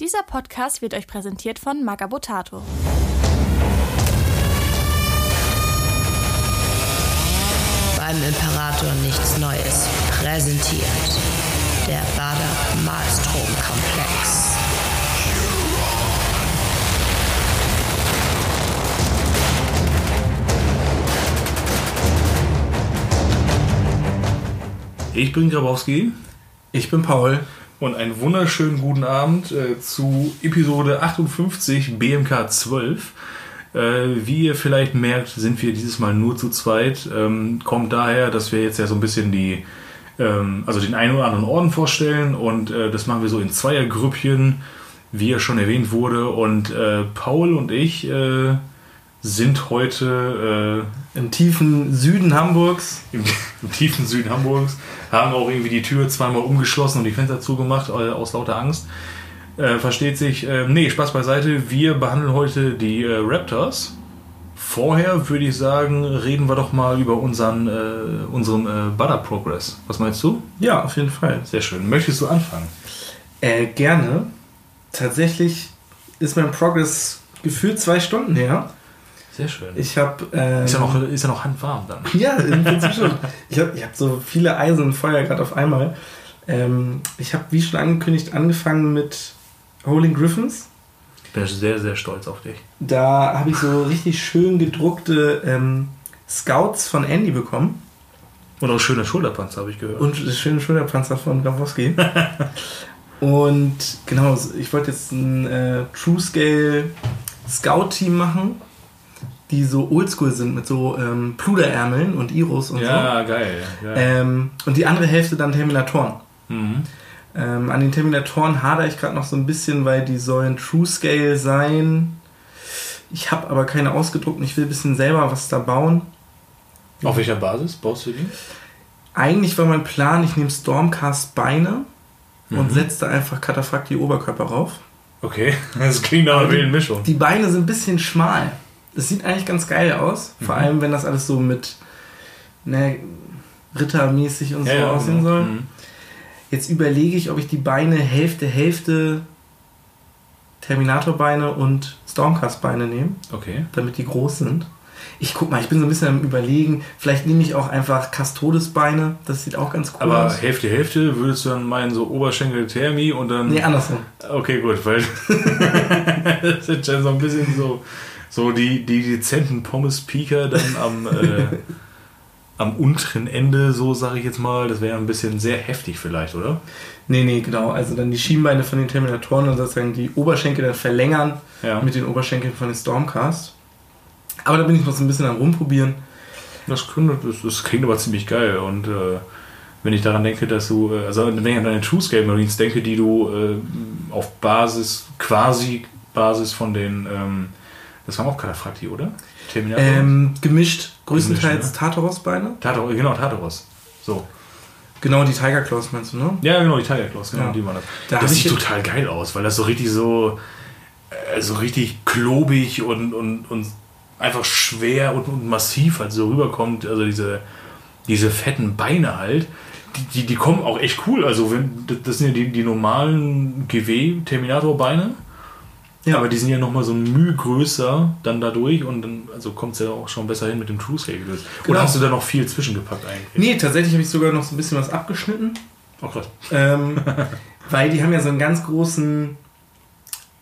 Dieser Podcast wird euch präsentiert von Magabotato. Beim Imperator nichts Neues. Präsentiert der Bader Malstrom-Komplex. Ich bin Grabowski Ich bin Paul. Und einen wunderschönen guten Abend äh, zu Episode 58 BMK 12. Äh, wie ihr vielleicht merkt, sind wir dieses Mal nur zu zweit. Ähm, kommt daher, dass wir jetzt ja so ein bisschen die, ähm, also den einen oder anderen Orden vorstellen und äh, das machen wir so in Zweiergrüppchen, wie ja schon erwähnt wurde. Und äh, Paul und ich äh, sind heute äh, Im tiefen Süden Hamburgs. im, im tiefen Süden Hamburgs, haben auch irgendwie die Tür zweimal umgeschlossen und die Fenster zugemacht äh, aus lauter Angst. Äh, versteht sich. Äh, nee, Spaß beiseite. Wir behandeln heute die äh, Raptors. Vorher würde ich sagen, reden wir doch mal über unseren, äh, unseren äh, Butter Progress. Was meinst du? Ja, auf jeden Fall. Sehr schön. Möchtest du anfangen? Äh, gerne. Tatsächlich ist mein Progress gefühlt zwei Stunden her. Sehr schön. Ich habe. Ähm, ist, ja noch, ist ja noch handwarm dann. Ja, im Prinzip schon. Ich habe ich hab so viele Eisen und Feuer gerade auf einmal. Ähm, ich habe, wie schon angekündigt, angefangen mit Holding Griffins. Ich bin sehr, sehr stolz auf dich. Da habe ich so richtig schön gedruckte ähm, Scouts von Andy bekommen. Und auch schöne Schulterpanzer, habe ich gehört. Und das schöne Schulterpanzer von Grabowski. und genau, ich wollte jetzt ein äh, True Scale Scout-Team machen, die so oldschool sind mit so ähm, Pluderärmeln und Iros und ja, geil. so. geil. Ähm, und die andere Hälfte dann Terminatoren. Mhm. Ähm, an den Terminatoren hadere ich gerade noch so ein bisschen, weil die sollen True Scale sein. Ich habe aber keine ausgedruckt und ich will ein bisschen selber was da bauen. Auf welcher Basis baust du die? Eigentlich war mein Plan, ich nehme Stormcast Beine und Mhm. setze da einfach Kataphrakt die Oberkörper rauf. Okay, das klingt nach Aber die- wilden Mischung. Die Beine sind ein bisschen schmal. Das sieht eigentlich ganz geil aus. Vor Mhm. allem, wenn das alles so mit ne, Rittermäßig und so aussehen genau. soll. Mhm. Jetzt überlege ich, ob ich die Beine Hälfte, Hälfte Terminatorbeine und Stormcast-Beine nehme, Okay. damit die groß sind. Ich guck mal, ich bin so ein bisschen am überlegen, vielleicht nehme ich auch einfach Custodes-Beine, das sieht auch ganz cool Aber aus. Hälfte, Hälfte würdest du dann meinen, so Oberschenkel Thermi und dann. Nee, andersrum. Okay, gut, weil das sind schon so ein bisschen so, so die, die dezenten Pommes-Pieker dann am, äh, am unteren Ende, so sage ich jetzt mal. Das wäre ein bisschen sehr heftig vielleicht, oder? Nee, nee, genau. Also dann die Schienbeine von den Terminatoren und sozusagen die Oberschenkel dann verlängern Ja. mit den Oberschenkeln von den Stormcast. Aber da bin ich noch so ein bisschen am rumprobieren. Das, könnte, das, das klingt aber ziemlich geil und äh, wenn ich daran denke, dass du, äh, also wenn ich an deine True Scale Marines denke, die du äh, auf Basis, quasi Basis von den, ähm, das waren auch Kataphrакti, oder? Terminator? Ähm, gemischt, größtenteils Gemischt, Tartaros-Beine. Tatar, genau, Tartaros. So. Genau, die Tiger Claws meinst du, ne? Ja, genau, die Tiger Claws, genau, Ja. die waren das. Da das sieht total geil aus, weil das so richtig so, äh, so richtig klobig und, und, und einfach schwer und, und massiv halt so rüberkommt. Also diese, diese fetten Beine halt, die, die, die kommen auch echt cool. Also wenn, das- das sind ja die, die normalen GW-Terminator-Beine. Ja, aber die sind ja nochmal so ein Mühe größer dann dadurch und dann also kommt es ja auch schon besser hin mit dem True Scale. Oder Genau. hast du da noch viel zwischengepackt eigentlich? Nee, tatsächlich habe ich sogar noch so ein bisschen was abgeschnitten. Oh Gott. Ähm, weil die haben ja so einen ganz großen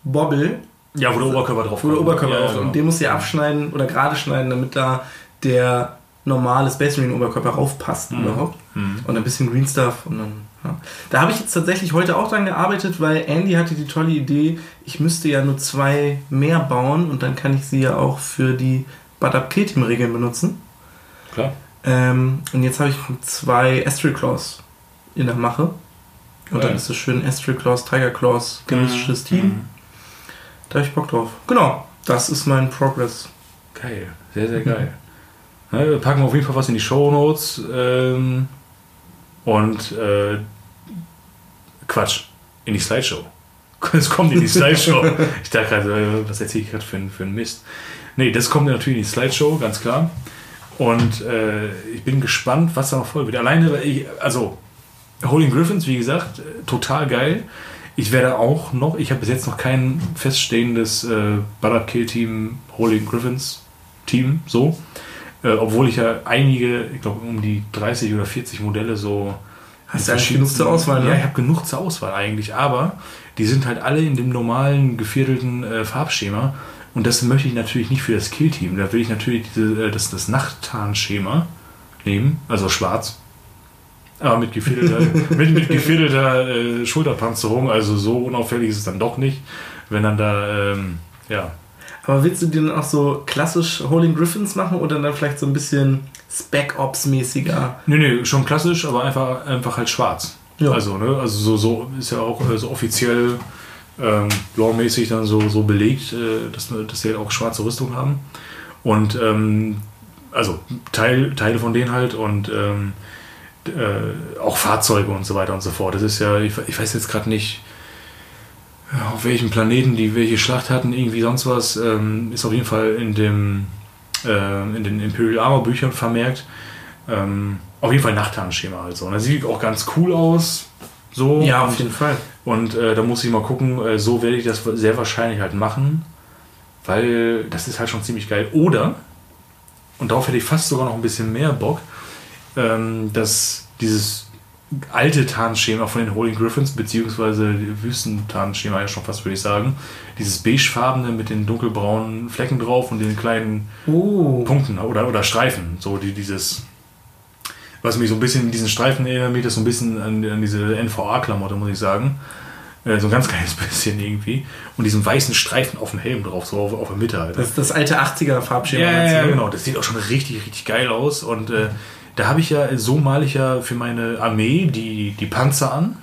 Bobbel, Ja, wo der Oberkörper drauf wo der. Oberkörper ja, drauf ist. Und den musst du ja abschneiden oder gerade schneiden, damit da der normale Space Marine Oberkörper raufpasst überhaupt. Mhm. Und ein bisschen Green Stuff. Und dann, ja. Da habe ich jetzt tatsächlich heute auch dran gearbeitet, weil Andy hatte die tolle Idee, ich müsste ja nur zwei mehr bauen und dann kann ich sie ja auch für die Butt Up Kill Team Regeln benutzen. Klar. Ähm, und jetzt habe ich zwei Astral Claws in der Mache. Und dann ist es schön Astral Claws, Tiger Claws, gemischtes Mhm. Team. Da habe ich Bock drauf. Genau, das ist mein Progress. Geil, sehr, sehr geil. Ne, wir packen auf jeden Fall was in die Show Notes. Ähm, und äh, Quatsch, in die Slideshow. Es kommt in die Slideshow. ich dachte gerade, äh, was erzähle ich gerade für, für einen Mist? Nee, das kommt natürlich in die Slideshow, ganz klar. Und äh, ich bin gespannt, was da noch folgt. Alleine, ich, also, Holding Griffins, wie gesagt, äh, total geil. Ich werde auch noch, ich habe bis jetzt noch kein feststehendes äh, Butter Kill Team Holy Griffins Team, so. Äh, obwohl ich ja einige, ich glaube um die 30 oder 40 Modelle so. Hast du eigentlich genug zur Auswahl, ne? Ja, ich habe genug zur Auswahl eigentlich, aber die sind halt alle in dem normalen geviertelten äh, Farbschema. Und das möchte ich natürlich nicht für das Kill-Team. Da will ich natürlich diese, äh, das, das Nachttarnschema nehmen, also schwarz. Aber mit gefädelter, mit, mit gefädelter äh, Schulterpanzerung, also so unauffällig ist es dann doch nicht, wenn dann da, ähm, ja. Aber willst du dir dann auch so klassisch Holding Griffins machen oder dann vielleicht so ein bisschen Spec Ops mäßiger? Nee, nee, schon klassisch, aber einfach, einfach halt schwarz. Ja. Also, ne, also so, so ist ja auch äh, so offiziell ähm, lore-mäßig dann so, so belegt, äh, dass, dass sie halt auch schwarze Rüstung haben. Und ähm, also Teil, Teile von denen halt und ähm, äh, auch Fahrzeuge und so weiter und so fort. Das ist ja, ich, ich weiß jetzt gerade nicht, auf welchem Planeten die welche Schlacht hatten, irgendwie sonst was, ähm, ist auf jeden Fall in dem äh, in den Imperial Armor Büchern vermerkt. Ähm, auf jeden Fall Nachttarnschema halt so. Und das sieht auch ganz cool aus. So. Ja, auf jeden Fall. Und äh, da muss ich mal gucken, äh, so werde ich das sehr wahrscheinlich halt machen, weil das ist halt schon ziemlich geil. Oder, und darauf hätte ich fast sogar noch ein bisschen mehr Bock, ähm, dass dieses alte Tarnschema von den Holy Griffins, beziehungsweise Wüstentarnschema ja schon fast, würde ich sagen, dieses beigefarbene mit den dunkelbraunen Flecken drauf und den kleinen Oh. Punkten oder, oder Streifen, so die, dieses, was mich so ein bisschen, diesen Streifen erinnert das so ein bisschen an, an diese NVA-Klamotte, muss ich sagen. Äh, so ein ganz kleines bisschen irgendwie. Und diesen weißen Streifen auf dem Helm drauf, so auf, auf der Mitte halt. Das ist das alte 80er Farbschema. Ja, ja, ne? genau. Das sieht auch schon richtig, richtig geil aus. Und äh, da habe ich ja, so male ich ja für meine Armee die, die Panzer an.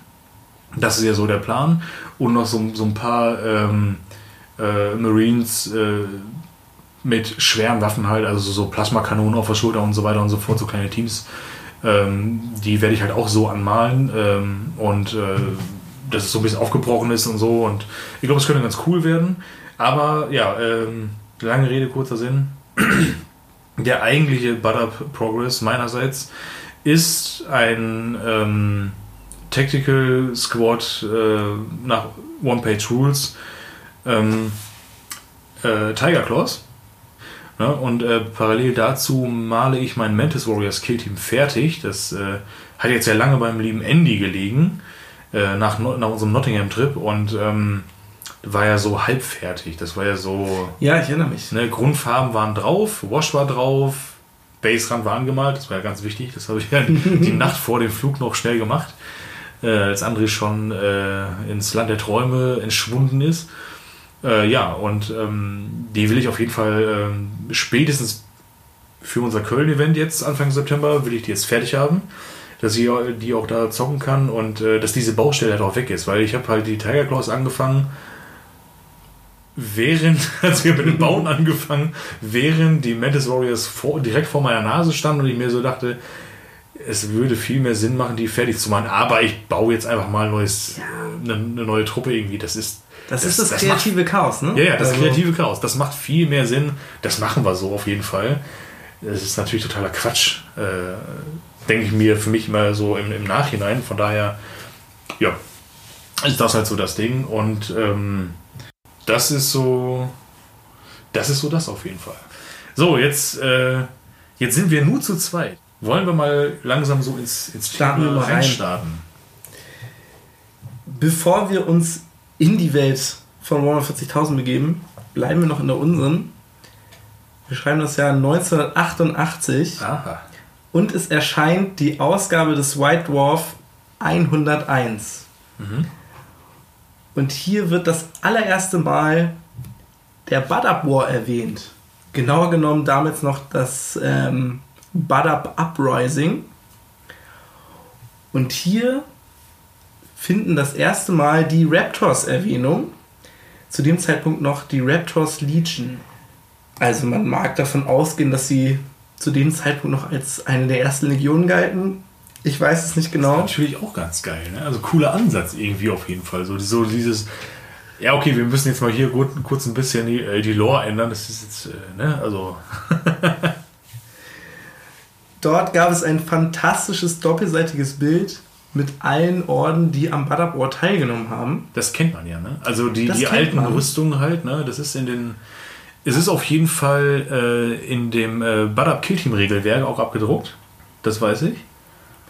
Das ist ja so der Plan. Und noch so, so ein paar ähm, äh, Marines äh, mit schweren Waffen halt, also so Plasmakanonen auf der Schulter und so weiter und so fort, so kleine Teams. Ähm, die werde ich halt auch so anmalen. Ähm, und äh, dass es so ein bisschen aufgebrochen ist und so. Und ich glaube, es könnte ganz cool werden. Aber ja, ähm, lange Rede, kurzer Sinn. Der eigentliche Butter Progress meinerseits ist ein ähm, Tactical Squad äh, nach One-Page Rules ähm, äh, Tiger Claws. Ne? Und äh, parallel dazu male ich mein Mantis Warriors Kill Team fertig. Das äh, hat jetzt ja lange beim lieben Andy gelegen, äh, nach, nach unserem Nottingham-Trip und ähm, war ja so halb fertig. Das war ja so. Ja, ich erinnere mich. Ne, Grundfarben waren drauf, Wash war drauf, Baserand war angemalt, das war ja ganz wichtig. Das habe ich ja die Nacht vor dem Flug noch schnell gemacht, äh, als André schon äh, ins Land der Träume entschwunden ist. Äh, ja, und ähm, die will ich auf jeden Fall ähm, spätestens für unser Köln-Event jetzt Anfang September will ich die jetzt fertig haben, dass ich die auch da zocken kann und äh, dass diese Baustelle halt auch weg ist, weil ich habe halt die Tiger Claws angefangen während, ich habe mit dem Bauen angefangen, während die Mantis Warriors vor, direkt vor meiner Nase standen und ich mir so dachte, es würde viel mehr Sinn machen, die fertig zu machen, aber ich baue jetzt einfach mal ein neues, eine, eine neue Truppe irgendwie. Das ist Das, Das- ist das, das kreative Chaos, ne? ja, ja, das Also, kreative Chaos. Das macht viel mehr Sinn. Das machen wir so auf jeden Fall. Das ist natürlich totaler Quatsch, äh, denke ich mir für mich immer so im, im Nachhinein. Von daher, ja, ist das halt so das Ding. Und ähm, das ist so, das ist so das auf jeden Fall. So, jetzt, äh, jetzt sind wir nur zu zweit. Wollen wir mal langsam so ins, ins Starten rein. reinstarten? Bevor wir uns in die Welt von Warhammer 40.000 begeben, bleiben wir noch in der unseren. Wir schreiben das Jahr 1988 Aha. und es erscheint die Ausgabe des White Dwarf 101. Und hier wird das allererste Mal der Badab War erwähnt. Genauer genommen damals noch das ähm, Badab Uprising. Und hier finden das erste Mal die Raptors Erwähnung. Zu dem Zeitpunkt noch die Raptors Legion. Also man mag davon ausgehen, dass sie zu dem Zeitpunkt noch als eine der ersten Legionen galten. Ich weiß es nicht genau. Natürlich auch ganz geil, ne? Also cooler Ansatz irgendwie auf jeden Fall. So, so dieses, ja okay, wir müssen jetzt mal hier gut, kurz ein bisschen die, äh, die Lore ändern. Das ist jetzt, äh, ne? Also, Dort gab es ein fantastisches doppelseitiges Bild, mit allen Orden, die am Badab War teilgenommen haben. Das kennt man ja, ne? Also die, Das die alten man. Rüstungen halt, ne? Das ist in den. Es ist auf jeden Fall äh, in dem äh, Badab Killteam Regelwerk auch abgedruckt. Das weiß ich.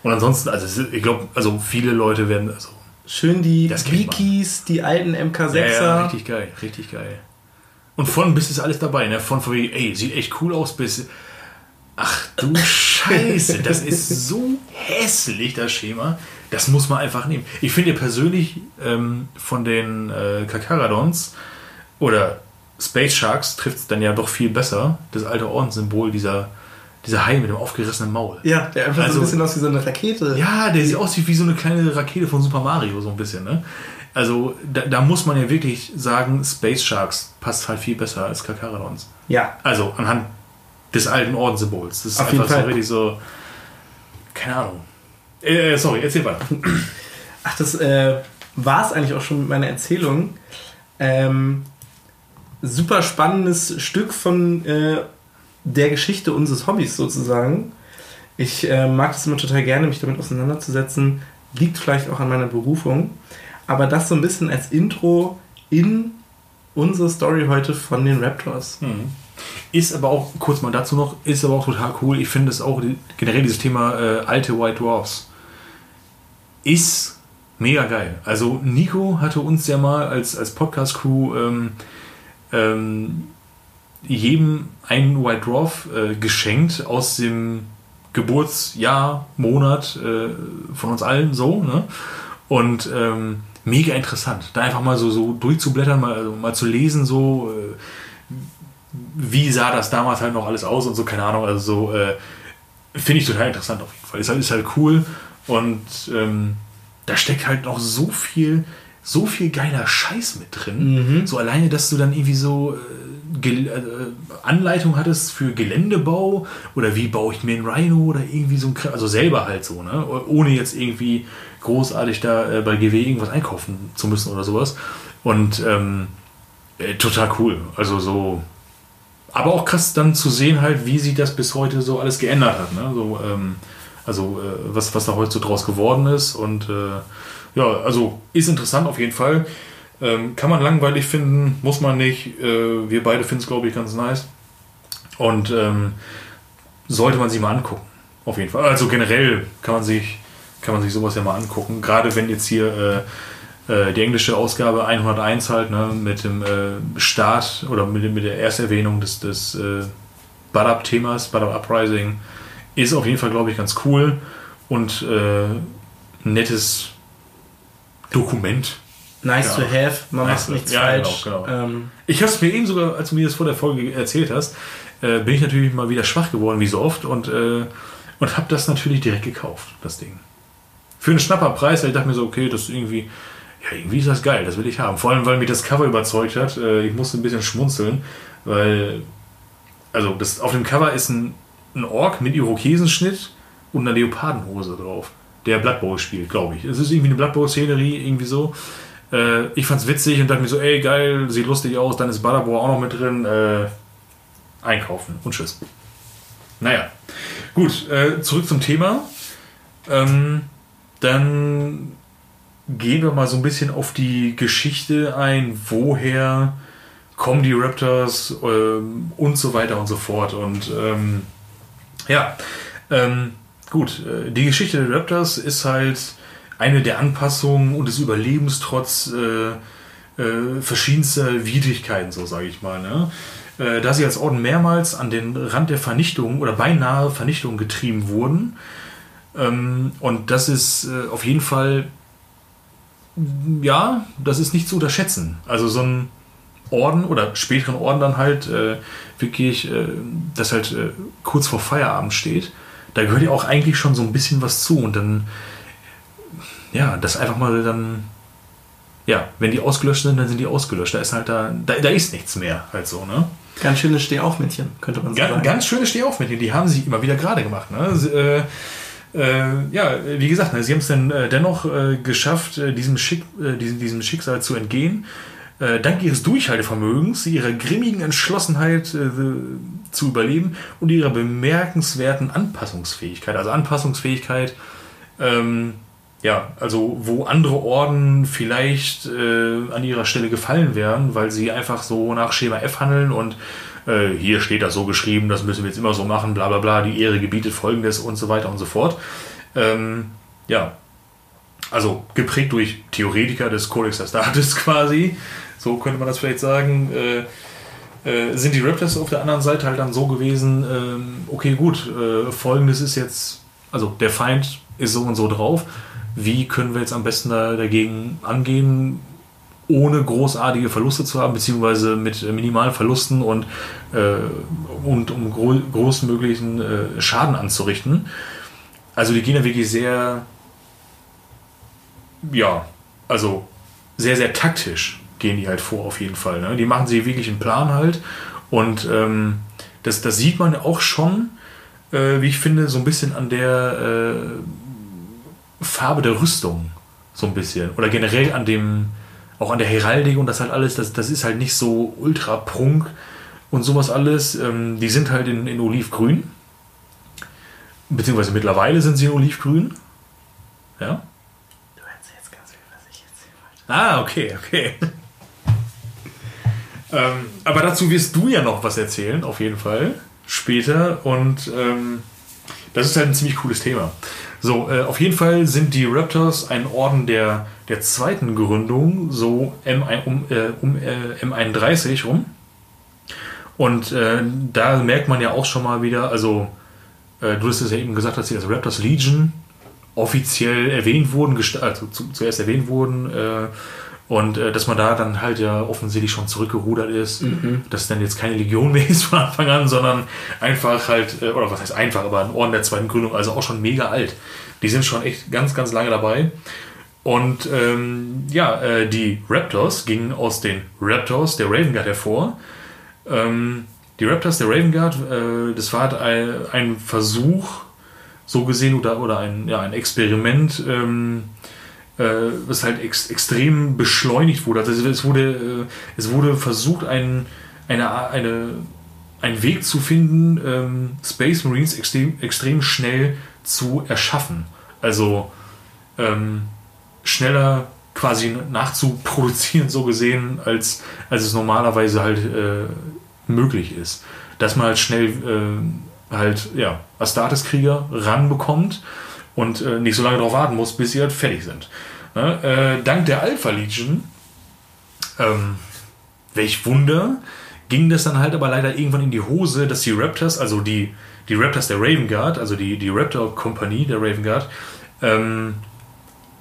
Und ansonsten, also ich glaube, also viele Leute werden. Also, Schön die. Wikis, die alten MK6er. ja, ja, richtig geil, richtig geil. Und von bis ist alles dabei, ne? Von, von wegen, ey, sieht echt cool aus, bis. Ach du Scheiße, das ist so hässlich, das Schema. Das muss man einfach nehmen. Ich finde persönlich ähm, von den äh, Kakaradons oder Space Sharks trifft es dann ja doch viel besser. Das alte Ordenssymbol, dieser, dieser Hai mit dem aufgerissenen Maul. Ja, der einfach so Also- ein bisschen aus wie so eine Rakete. Ja, der sieht aus wie, wie so eine kleine Rakete von Super Mario, so ein bisschen, ne? Also, da, da muss man ja wirklich sagen, Space Sharks passt halt viel besser als Kakaradons. Ja. Also, anhand des alten Ordenssymbols. Das ist Auf einfach so richtig so. Keine Ahnung. Äh, sorry, erzähl weiter. Ach, das äh, war es eigentlich auch schon mit meiner Erzählung. Ähm, super spannendes Stück von äh, der Geschichte unseres Hobbys sozusagen. Ich äh, mag das immer total gerne, mich damit auseinanderzusetzen. Liegt vielleicht auch an meiner Berufung. Aber das so ein bisschen als Intro in unsere Story heute von den Raptors. Ist aber auch, kurz mal dazu noch, ist aber auch total cool. Ich finde es auch generell dieses Thema äh, alte White Dwarfs ist mega geil. Also Nico hatte uns ja mal als, als Podcast-Crew ähm, ähm, jedem einen White Dwarf äh, geschenkt aus dem Geburtsjahr, Monat äh, von uns allen so. Ne? Und ähm, mega interessant, da einfach mal so, so durchzublättern, mal, also mal zu lesen, so äh, wie sah das damals halt noch alles aus und so, keine Ahnung, also so äh, finde ich total interessant auf jeden Fall. Ist halt, ist halt cool und ähm, da steckt halt noch so viel, so viel geiler Scheiß mit drin. So alleine, dass du dann irgendwie so Gel- äh, Anleitung hattest für Geländebau oder wie baue ich mir einen Rhino oder irgendwie so ein, also selber halt so, ne? Ohne jetzt irgendwie großartig da äh, bei GW irgendwas einkaufen zu müssen oder sowas. Und ähm, äh, total cool. Also so. Aber auch krass dann zu sehen halt, wie sich das bis heute so alles geändert hat. Ne? So, ähm, also äh, was, was da heute so draus geworden ist. Und äh, ja, also ist interessant auf jeden Fall. Ähm, kann man langweilig finden, muss man nicht. Äh, wir beide finden es, glaube ich, ganz nice. Und ähm, sollte man sich mal angucken. Auf jeden Fall. Also generell kann man sich, kann man sich sowas ja mal angucken. Gerade wenn jetzt hier äh, äh, die englische Ausgabe 101 halt, ne, mit dem äh, Start oder mit, mit der Ersterwähnung des, des äh, Badab-Themas, Badab Uprising, ist auf jeden Fall, glaube ich, ganz cool und äh, nettes Dokument. Nice Ja. to have, man Nice macht nichts ja, falsch. genau, genau. Ähm, Ich habe es mir eben sogar, als du mir das vor der Folge erzählt hast, äh, bin ich natürlich mal wieder schwach geworden, wie so oft, und, äh, und habe das natürlich direkt gekauft, das Ding. Für einen Schnapperpreis, weil ich dachte mir so, okay, das ist irgendwie, ja, irgendwie ist das geil, das will ich haben. Vor allem, weil mich das Cover überzeugt hat. Äh, ich musste ein bisschen schmunzeln, weil, also das, auf dem Cover ist ein, ein Ork mit Irokesenschnitt und einer Leopardenhose drauf, der Blood Bowl spielt, glaube ich. Es ist irgendwie eine Blood Bowl-Szenerie, irgendwie so. Äh, ich fand's witzig und dachte mir so, ey, geil, sieht lustig aus, dann ist Badabor auch noch mit drin. Äh, einkaufen und tschüss. Naja, gut, äh, zurück zum Thema. Ähm, dann gehen wir mal so ein bisschen auf die Geschichte ein, woher kommen die Raptors ähm, und so weiter und so fort. Und ähm, ja, ähm, gut, äh, die Geschichte der Raptors ist halt eine der Anpassungen und des Überlebens trotz äh, äh, verschiedenster Widrigkeiten, so sage ich mal. Ne? Äh, da sie als Orden mehrmals an den Rand der Vernichtung oder beinahe Vernichtung getrieben wurden. Ähm, und das ist äh, auf jeden Fall, ja, das ist nicht zu unterschätzen. Also so ein Orden oder späteren Orden dann halt äh, wirklich, äh, das halt kurz vor Feierabend steht. Da gehört ja auch eigentlich schon so ein bisschen was zu und dann, ja, das einfach mal dann, ja, wenn die ausgelöscht sind, dann sind die ausgelöscht. Da ist halt da, da, da ist nichts mehr halt so, ne? ganz schönes Stehaufmännchen, könnte man so Ganz, sagen. ganz schöne Stehaufmännchen, die haben sie immer wieder gerade gemacht. Ne? Sie, äh, äh, ja, wie gesagt, ne, sie haben es dann äh, dennoch äh, geschafft, äh, diesem, Schick, äh, diesem, diesem Schicksal zu entgehen. Dank ihres Durchhaltevermögens, ihrer grimmigen Entschlossenheit äh, zu überleben und ihrer bemerkenswerten Anpassungsfähigkeit. Also Anpassungsfähigkeit, ähm, ja, also wo andere Orden vielleicht äh, an ihrer Stelle gefallen wären, weil sie einfach so nach Schema F handeln und äh, hier steht das so geschrieben, das müssen wir jetzt immer so machen, bla bla bla, die Ehre gebietet folgendes und so weiter und so fort. Ähm, ja, also geprägt durch Theoretiker des Codex Astartes quasi, so könnte man das vielleicht sagen, äh, äh, sind die Raptors auf der anderen Seite halt dann so gewesen, ähm, okay gut, äh, folgendes ist jetzt, also der Feind ist so und so drauf, wie können wir jetzt am besten da, dagegen angehen, ohne großartige Verluste zu haben, beziehungsweise mit minimalen Verlusten und, äh, und um gro großmöglichen äh, Schaden anzurichten. Also die gehen da wirklich sehr, ja, also sehr, sehr taktisch gehen die halt vor auf jeden Fall. Ne? Die machen sich wirklich einen Plan halt und ähm, das, das sieht man auch schon, äh, wie ich finde, so ein bisschen an der äh, Farbe der Rüstung so ein bisschen. Oder generell an dem, auch an der Heraldik und das halt alles, das, das ist halt nicht so ultra prunk und sowas alles. Ähm, die sind halt in, in Olivgrün. Beziehungsweise mittlerweile sind sie in Olivgrün. Ja. Du erzählst ganz viel, was ich erzählen wollte. Ah, okay, okay. ähm, aber dazu wirst du ja noch was erzählen, auf jeden Fall. Später. Und ähm, das ist halt ein ziemlich cooles Thema. So, äh, auf jeden Fall sind die Raptors ein Orden der, der zweiten Gründung, so M1, um, äh, um äh, M31 rum. Und äh, da merkt man ja auch schon mal wieder, also äh, du hast es ja eben gesagt, dass sie als Raptors Legion offiziell erwähnt wurden, also zu, zuerst erwähnt wurden äh, und äh, dass man da dann halt ja offensichtlich schon zurückgerudert ist, mhm. dass dann jetzt keine Legion mehr ist von Anfang an, sondern einfach halt, äh, oder was heißt einfach, aber ein Orden der zweiten Gründung, also auch schon mega alt. Die sind schon echt ganz, ganz lange dabei. Und ähm, ja, äh, die Raptors gingen aus den Raptors der Raven Guard hervor. Ähm, die Raptors der Raven Guard, äh, das war halt ein, ein, Versuch, so gesehen, oder, oder ein, ja, ein Experiment, ähm, äh, was halt ex extrem beschleunigt wurde. Also es wurde, äh, es wurde versucht, ein, eine, eine, einen Weg zu finden, ähm, Space Marines extrem, extrem schnell zu erschaffen. Also ähm, schneller quasi nachzuproduzieren, so gesehen, als, als es normalerweise halt äh, möglich ist. Dass man halt schnell äh, halt, ja, Astartes-Krieger ranbekommt und äh, nicht so lange darauf warten muss, bis sie halt fertig sind. Ne? Äh, dank der Alpha Legion, ähm, welch Wunder, ging das dann halt aber leider irgendwann in die Hose, dass die Raptors, also die, die Raptors der Raven Guard, also die, die Raptor-Kompanie der Raven Guard, ähm,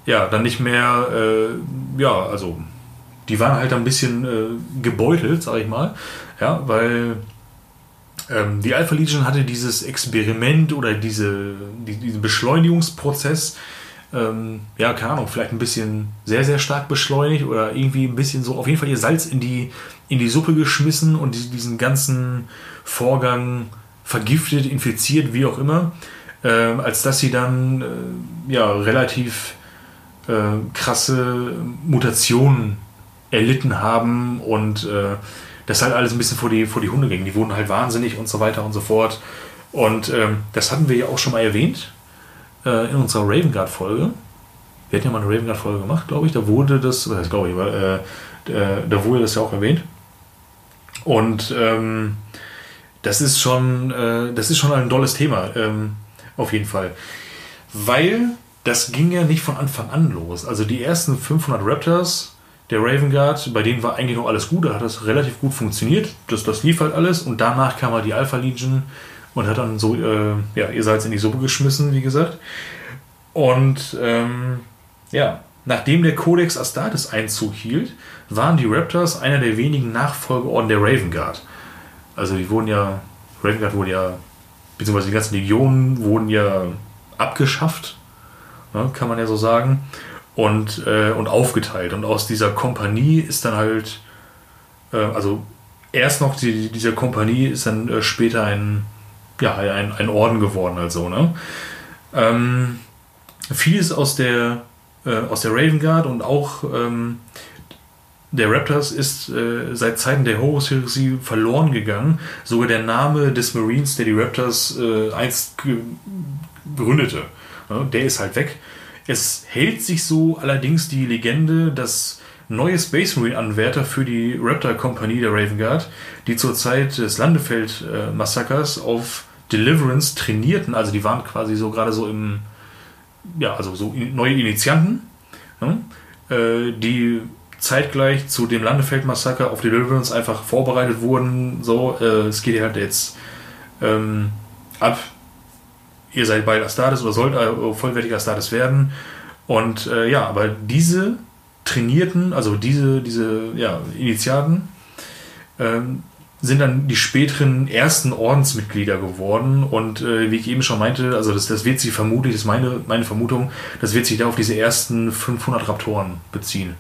ja, dann nicht mehr, äh, ja, also die waren halt ein bisschen äh, gebeutelt, sag ich mal, ja, weil ähm, die Alpha Legion hatte dieses Experiment oder diese, die, diesen Beschleunigungsprozess, ähm, ja, keine Ahnung, vielleicht ein bisschen sehr, sehr stark beschleunigt oder irgendwie ein bisschen so, auf jeden Fall ihr Salz in die, in die Suppe geschmissen und diesen ganzen Vorgang vergiftet, infiziert, wie auch immer, äh, als dass sie dann äh, ja relativ äh, krasse Mutationen erlitten haben und äh, das halt alles ein bisschen vor die, vor die Hunde ging. Die wurden halt wahnsinnig und so weiter und so fort. Und ähm, das hatten wir ja auch schon mal erwähnt äh, in unserer Raven Guard Folge. Wir hatten ja mal eine Raven Guard Folge gemacht, glaube ich. Da wurde das, heißt, glaube ich, weil, äh, da wurde das ja auch erwähnt. Und ähm, das ist schon, äh, das ist schon ein tolles Thema, ähm, auf jeden Fall. Weil das ging ja nicht von Anfang an los. Also die ersten 500 Raptors der Raven Guard, bei denen war eigentlich noch alles gut, da hat das relativ gut funktioniert. Das, das lief halt alles und danach kam halt die Alpha Legion und hat dann so, äh, ja, ihr seid in die Suppe geschmissen, wie gesagt. Und ähm, ja, nachdem der Codex Astartes Einzug hielt, waren die Raptors einer der wenigen Nachfolgeorden der Raven Guard. Also die wurden ja, Raven Guard wurde ja, beziehungsweise die ganzen Legionen wurden ja abgeschafft, ne, kann man ja so sagen und, äh, und aufgeteilt. Und aus dieser Kompanie ist dann halt, äh, also erst noch die, dieser Kompanie ist dann äh, später ein, ja, ein, ein Orden geworden, also, ne? Ähm, vieles aus der, äh, aus der Raven Guard und auch ähm, der Raptors ist äh, seit Zeiten der Horus-Heresie verloren gegangen. Sogar der Name des Marines, der die Raptors äh, einst gegründete, ne? der ist halt weg es hält sich so allerdings die Legende, dass neue Space Marine-Anwärter für die Raptor-Kompanie der Raven Guard, die zur Zeit des Landefeld-Massakers auf Deliverance trainierten, also die waren quasi so gerade so im, ja, also so neue Initianten, ne? äh, die zeitgleich zu dem Landefeld-Massaker auf Deliverance einfach vorbereitet wurden. So, äh, es geht halt jetzt ähm, ab. Ihr seid bei Astartes oder sollt äh, vollwertiger Astartes werden. Und äh, ja, aber diese trainierten, also diese, diese ja, Initiaten, ähm, sind dann die späteren ersten Ordensmitglieder geworden. Und äh, wie ich eben schon meinte, also das, das wird sich vermutlich, das ist meine, meine Vermutung, das wird sich da auf diese ersten 500 Raptoren beziehen.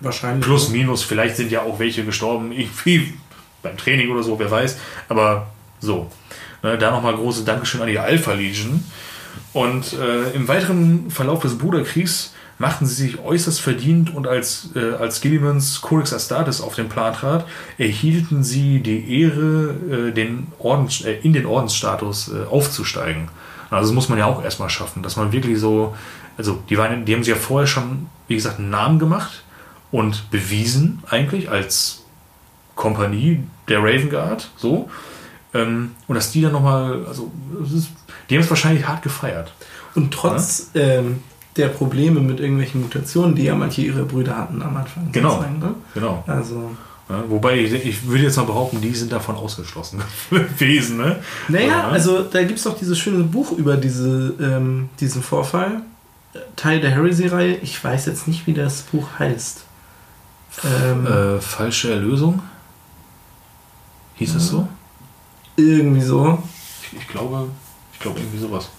Wahrscheinlich. Plus, minus, vielleicht sind ja auch welche gestorben, irgendwie beim Training oder so, wer weiß. Aber so. Ne, da nochmal großes Dankeschön an die Alpha Legion. Und äh, im weiteren Verlauf des Bruderkriegs machten sie sich äußerst verdient und als, äh, als Gillimans Codex Astartes auf den Plan trat, erhielten sie die Ehre, äh, den Ordens, äh, in den Ordensstatus äh, aufzusteigen. Also das muss man ja auch erstmal schaffen, dass man wirklich so, also die, waren, die haben sich ja vorher schon, wie gesagt, einen Namen gemacht und bewiesen eigentlich als Kompanie der Raven Guard, so. Ähm, und dass die dann nochmal, also ist, die haben es wahrscheinlich hart gefeiert. Und trotz ja? ähm, der Probleme mit irgendwelchen Mutationen, die ja manche ihrer Brüder hatten am Anfang. Genau. Ne? genau. Also. Ja, wobei ich, ich, würde jetzt mal behaupten, die sind davon ausgeschlossen gewesen. Ne? Naja, ja. also da gibt es doch dieses schöne Buch über diese, ähm, diesen Vorfall. Teil der Heresy-Reihe. Ich weiß jetzt nicht, wie das Buch heißt. Ähm, äh, falsche Erlösung? Hieß es so? Irgendwie so. Ich, ich, glaube, ich glaube irgendwie sowas.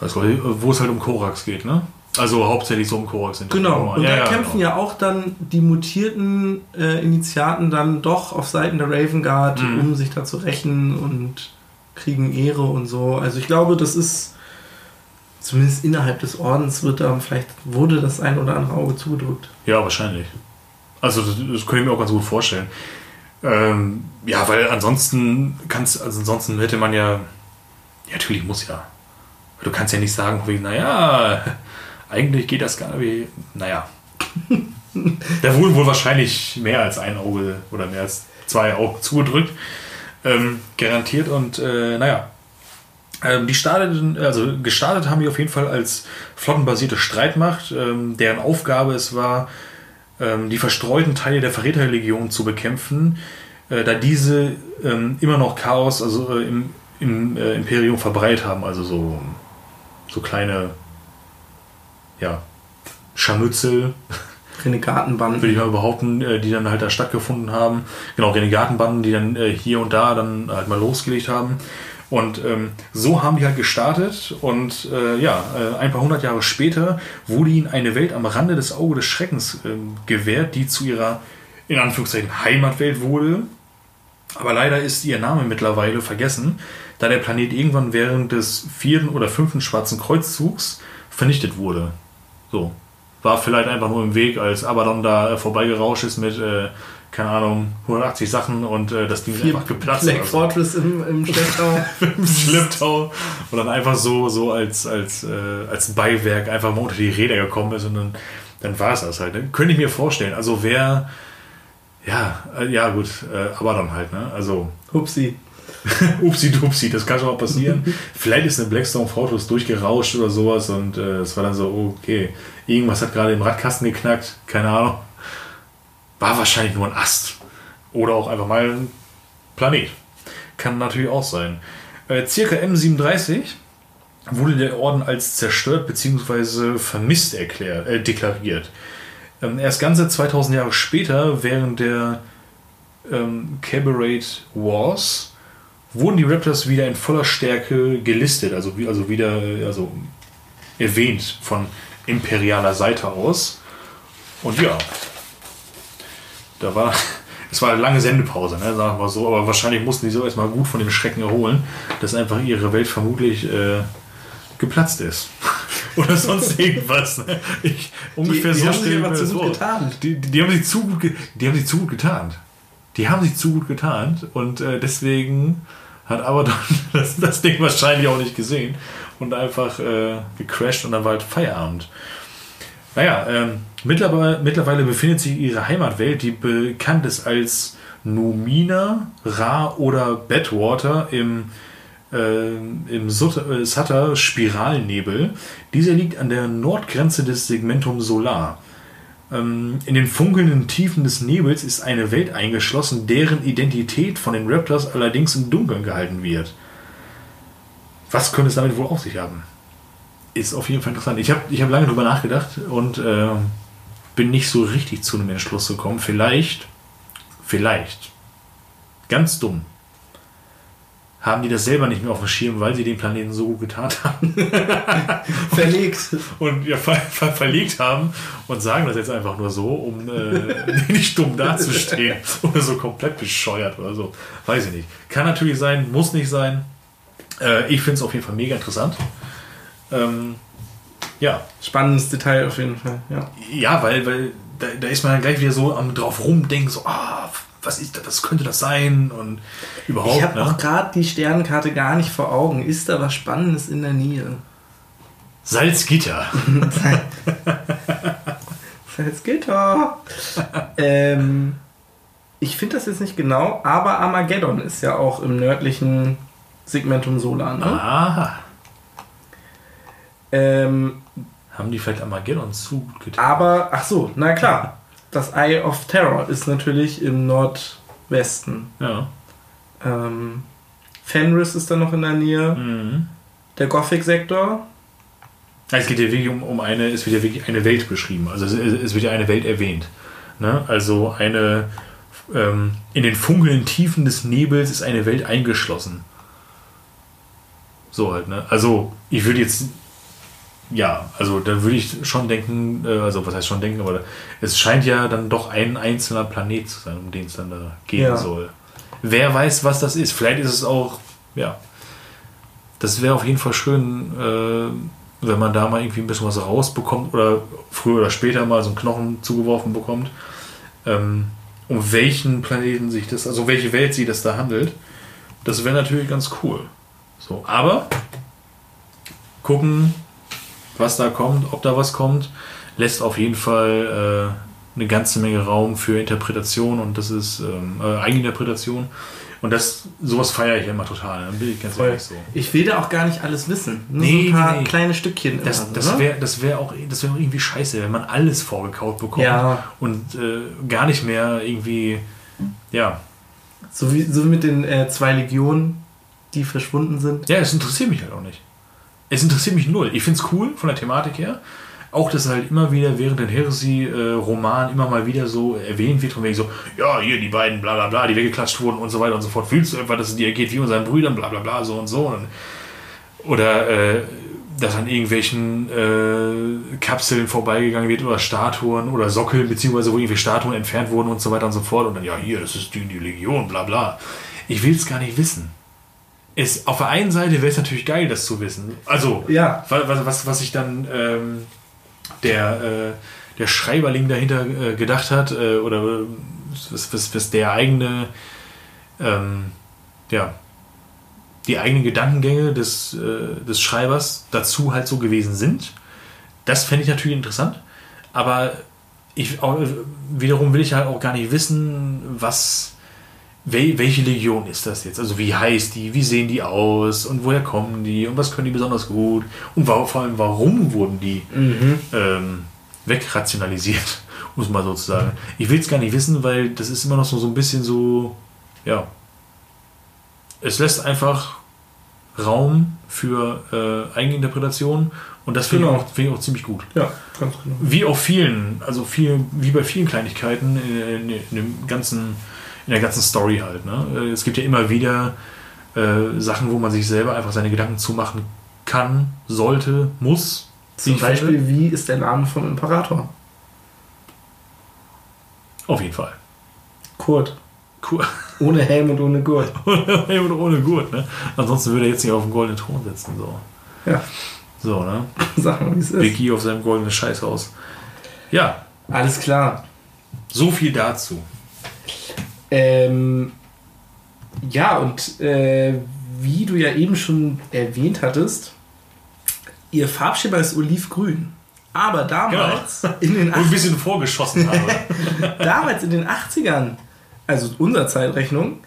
Also, wo es halt um Korax geht, ne? Also hauptsächlich so um Korax sind. Genau. Und ja, da ja, kämpfen genau. ja auch dann die mutierten äh, Initiaten dann doch auf Seiten der Raven Guard, Mhm. um sich da zu rächen und kriegen Ehre und so. Also ich glaube, das ist zumindest innerhalb des Ordens wird da vielleicht wurde das ein oder andere Auge zugedrückt. Ja, wahrscheinlich. Also das, das könnte ich mir auch ganz gut vorstellen. Ähm, ja, weil ansonsten kannst, also ansonsten hätte man ja, ja, natürlich muss ja. Du kannst ja nicht sagen, wie, naja, eigentlich geht das gar nicht, naja. da wurde wohl wahrscheinlich mehr als ein Auge oder mehr als zwei Augen zugedrückt. Ähm, garantiert und äh, naja. Ähm, die starteten, also gestartet haben die auf jeden Fall als flottenbasierte Streitmacht, ähm, deren Aufgabe es war, die verstreuten Teile der Verräterlegion zu bekämpfen, äh, da diese ähm, immer noch Chaos also äh, im, im äh, Imperium verbreitet haben, also so, so kleine ja, Scharmützel, Renegatenbanden. würde ich mal behaupten, die dann halt da stattgefunden haben. Genau, Renegatenbanden, die dann hier und da dann halt mal losgelegt haben. Und ähm, so haben die halt gestartet und äh, ja, äh, ein paar hundert Jahre später wurde ihnen eine Welt am Rande des Auge des Schreckens ähm, gewährt, die zu ihrer, in Anführungszeichen, Heimatwelt wurde. Aber leider ist ihr Name mittlerweile vergessen, da der Planet irgendwann während des vierten oder fünften Schwarzen Kreuzzugs vernichtet wurde. So. War vielleicht einfach nur im Weg, als Abaddon da äh, vorbeigerauscht ist mit, äh, keine Ahnung, 180 Sachen und äh, das Ding ist einfach geplatzt. Black so. Fortress im, im Schlepptau. im Schlepptau und dann einfach so, so als, als, äh, als Beiwerk einfach mal unter die Räder gekommen ist und dann, dann war es das halt. Ne? Könnte ich mir vorstellen. Also wer, ja, äh, ja gut, äh, aber dann halt, ne? Also Hupsi. upsi dupsi, das kann schon mal passieren. Vielleicht ist eine Blackstone Fortress durchgerauscht oder sowas und äh, es war dann so, okay, irgendwas hat gerade im Radkasten geknackt, keine Ahnung. War wahrscheinlich nur ein Ast. Oder auch einfach mal ein Planet. Kann natürlich auch sein. Äh, circa M37 wurde der Orden als zerstört bzw. vermisst erklärt, äh, deklariert. Ähm, erst ganze 2000 Jahre später, während der ähm, Cabaret Wars, wurden die Raptors wieder in voller Stärke gelistet, also, also wieder äh, also erwähnt von imperialer Seite aus. Und ja, da war, es war eine lange Sendepause, ne, sagen wir so, aber wahrscheinlich mussten die so erstmal gut von dem Schrecken erholen, dass einfach ihre Welt vermutlich äh, geplatzt ist. Oder sonst irgendwas. Ne? Ich, ungefähr die so haben sich aber zu gut getan. Die, die, die haben sich zu gut, die haben sich zu gut getan. Die haben sich zu gut getan und äh, deswegen hat aber das, das Ding wahrscheinlich auch nicht gesehen und einfach äh, gecrashed und dann war halt Feierabend. Naja, ähm, mittlerweile, mittlerweile befindet sich ihre Heimatwelt, die bekannt ist als Numina, Ra oder Badwater im, äh, im Sut- äh, Sutter Spiralnebel. Dieser liegt an der Nordgrenze des Segmentum Solar. Ähm, in den funkelnden Tiefen des Nebels ist eine Welt eingeschlossen, deren Identität von den Raptors allerdings im Dunkeln gehalten wird. Was könnte es damit wohl auf sich haben? Ist auf jeden Fall interessant. Ich habe ich hab lange drüber nachgedacht und äh, bin nicht so richtig zu einem Entschluss gekommen. Vielleicht, vielleicht, ganz dumm, haben die das selber nicht mehr auf dem Schirm, weil sie den Planeten so gut getan haben Verlegt. und ja, ver ver verlegt haben und sagen das jetzt einfach nur so, um äh, nicht dumm dazustehen oder so komplett bescheuert oder so. Weiß ich nicht. Kann natürlich sein, muss nicht sein. Äh, ich finde es auf jeden Fall mega interessant. Ähm, ja, Spannendes Detail auf jeden Fall, ja. ja, weil, weil da, da ist man dann gleich wieder so am drauf rumdenken, so, ah, was ist das, was könnte das sein und überhaupt, Ich habe ne? auch gerade die Sternenkarte gar nicht vor Augen. Ist da was Spannendes in der Nähe? Salzgitter. Salzgitter. ähm, ich finde das jetzt nicht genau, aber Armageddon ist ja auch im nördlichen Segmentum Solar. Ne? Ah, Ähm, haben die vielleicht Armageddon zu gut getan? aber, ach so, na klar. Das Eye of Terror ist natürlich im Nordwesten. Ja. Ähm, Fenris ist da noch in der Nähe. Mhm. Der Gothic-Sektor. Es geht ja wirklich um, um eine, es wird ja wirklich eine Welt beschrieben. Also es, es wird ja eine Welt erwähnt. Ne? Also eine, ähm, in den funkelnden Tiefen des Nebels ist eine Welt eingeschlossen. So halt, ne? Also ich würde jetzt, ja, also dann würde ich schon denken, äh, also was heißt schon denken, aber es scheint ja dann doch ein einzelner Planet zu sein, um den es dann da gehen Ja. soll. Wer weiß, was das ist. Vielleicht ist es auch, ja, das wäre auf jeden Fall schön, äh, wenn man da mal irgendwie ein bisschen was rausbekommt oder früher oder später mal so einen Knochen zugeworfen bekommt, ähm, um welchen Planeten sich das, also welche Welt sie das da handelt. Das wäre natürlich ganz cool. So, aber gucken, was da kommt, ob da was kommt, lässt auf jeden Fall äh, eine ganze Menge Raum für Interpretation und das ist ähm, äh, Eigeninterpretation. Und das, sowas feiere ich immer total, dann bin ich ganz ehrlich so. Ich will da auch gar nicht alles wissen. Nur Nee, so ein paar nee, kleine Stückchen. Das, immer das ne? wäre das wär auch, das wär auch irgendwie scheiße, wenn man alles vorgekaut bekommt Ja. und äh, gar nicht mehr irgendwie, ja. So wie, so wie mit den äh, zwei Legionen, die verschwunden sind. Ja, es interessiert mich halt auch nicht. Es interessiert mich null. Ich finde es cool von der Thematik her. Auch, dass halt immer wieder während den Heresy-Roman immer mal wieder so erwähnt wird, von wegen so, ja, hier die beiden, bla bla bla, die weggeklatscht wurden und so weiter und so fort. Fühlst du etwa, dass es dir geht wie unseren Brüdern, bla bla bla, so und so. Oder äh, dass an irgendwelchen äh, Kapseln vorbeigegangen wird oder Statuen oder Sockel, beziehungsweise wo irgendwie Statuen entfernt wurden und so weiter und so fort. Und dann, ja, hier, das ist die, die Legion, bla bla. Ich will es gar nicht wissen. Es, auf der einen Seite wäre es natürlich geil, das zu wissen. Also, Ja. wa- was, was, was sich dann ähm, der, äh, der Schreiberling dahinter äh, gedacht hat, äh, oder was, was, was der eigene, ähm, ja, die eigenen Gedankengänge des, äh, des Schreibers dazu halt so gewesen sind. Das fände ich natürlich interessant. Aber ich, auch, wiederum will ich halt auch gar nicht wissen, was, wel, welche Legion ist das jetzt? Also wie heißt die, wie sehen die aus und woher kommen die und was können die besonders gut und vor allem warum wurden die ähm, wegrationalisiert, muss man so zu sagen. Ich will es gar nicht wissen, weil das ist immer noch so, so ein bisschen so, ja, es lässt einfach Raum für äh, Eigeninterpretation und das finde Genau. ich, auch- finde ich auch ziemlich gut. Ja, ganz genau. Wie auf vielen, also viel, wie bei vielen Kleinigkeiten in, in, in dem ganzen, in der ganzen Story halt. Ne? Äh, Es gibt ja immer wieder äh, Sachen, wo man sich selber einfach seine Gedanken zumachen kann, sollte, muss. Zum ich finde. Beispiel, wie ist der Name vom Imperator? Auf jeden Fall. Kurt. Cool. Ohne Helm und ohne Gurt. ohne, ohne Gurt, ne? Ansonsten würde er jetzt nicht auf dem goldenen Thron sitzen. So, Ja, so ne? sag mal, wie es ist. Biggie auf seinem goldenen Scheißhaus. Ja, Alles klar. so viel dazu. Ähm, ja, und äh, wie du ja eben schon erwähnt hattest, ihr Farbschema ist olivgrün. Aber damals, in den Und ein bisschen vorgeschossen habe. damals in den 80ern, also unserer Zeitrechnung,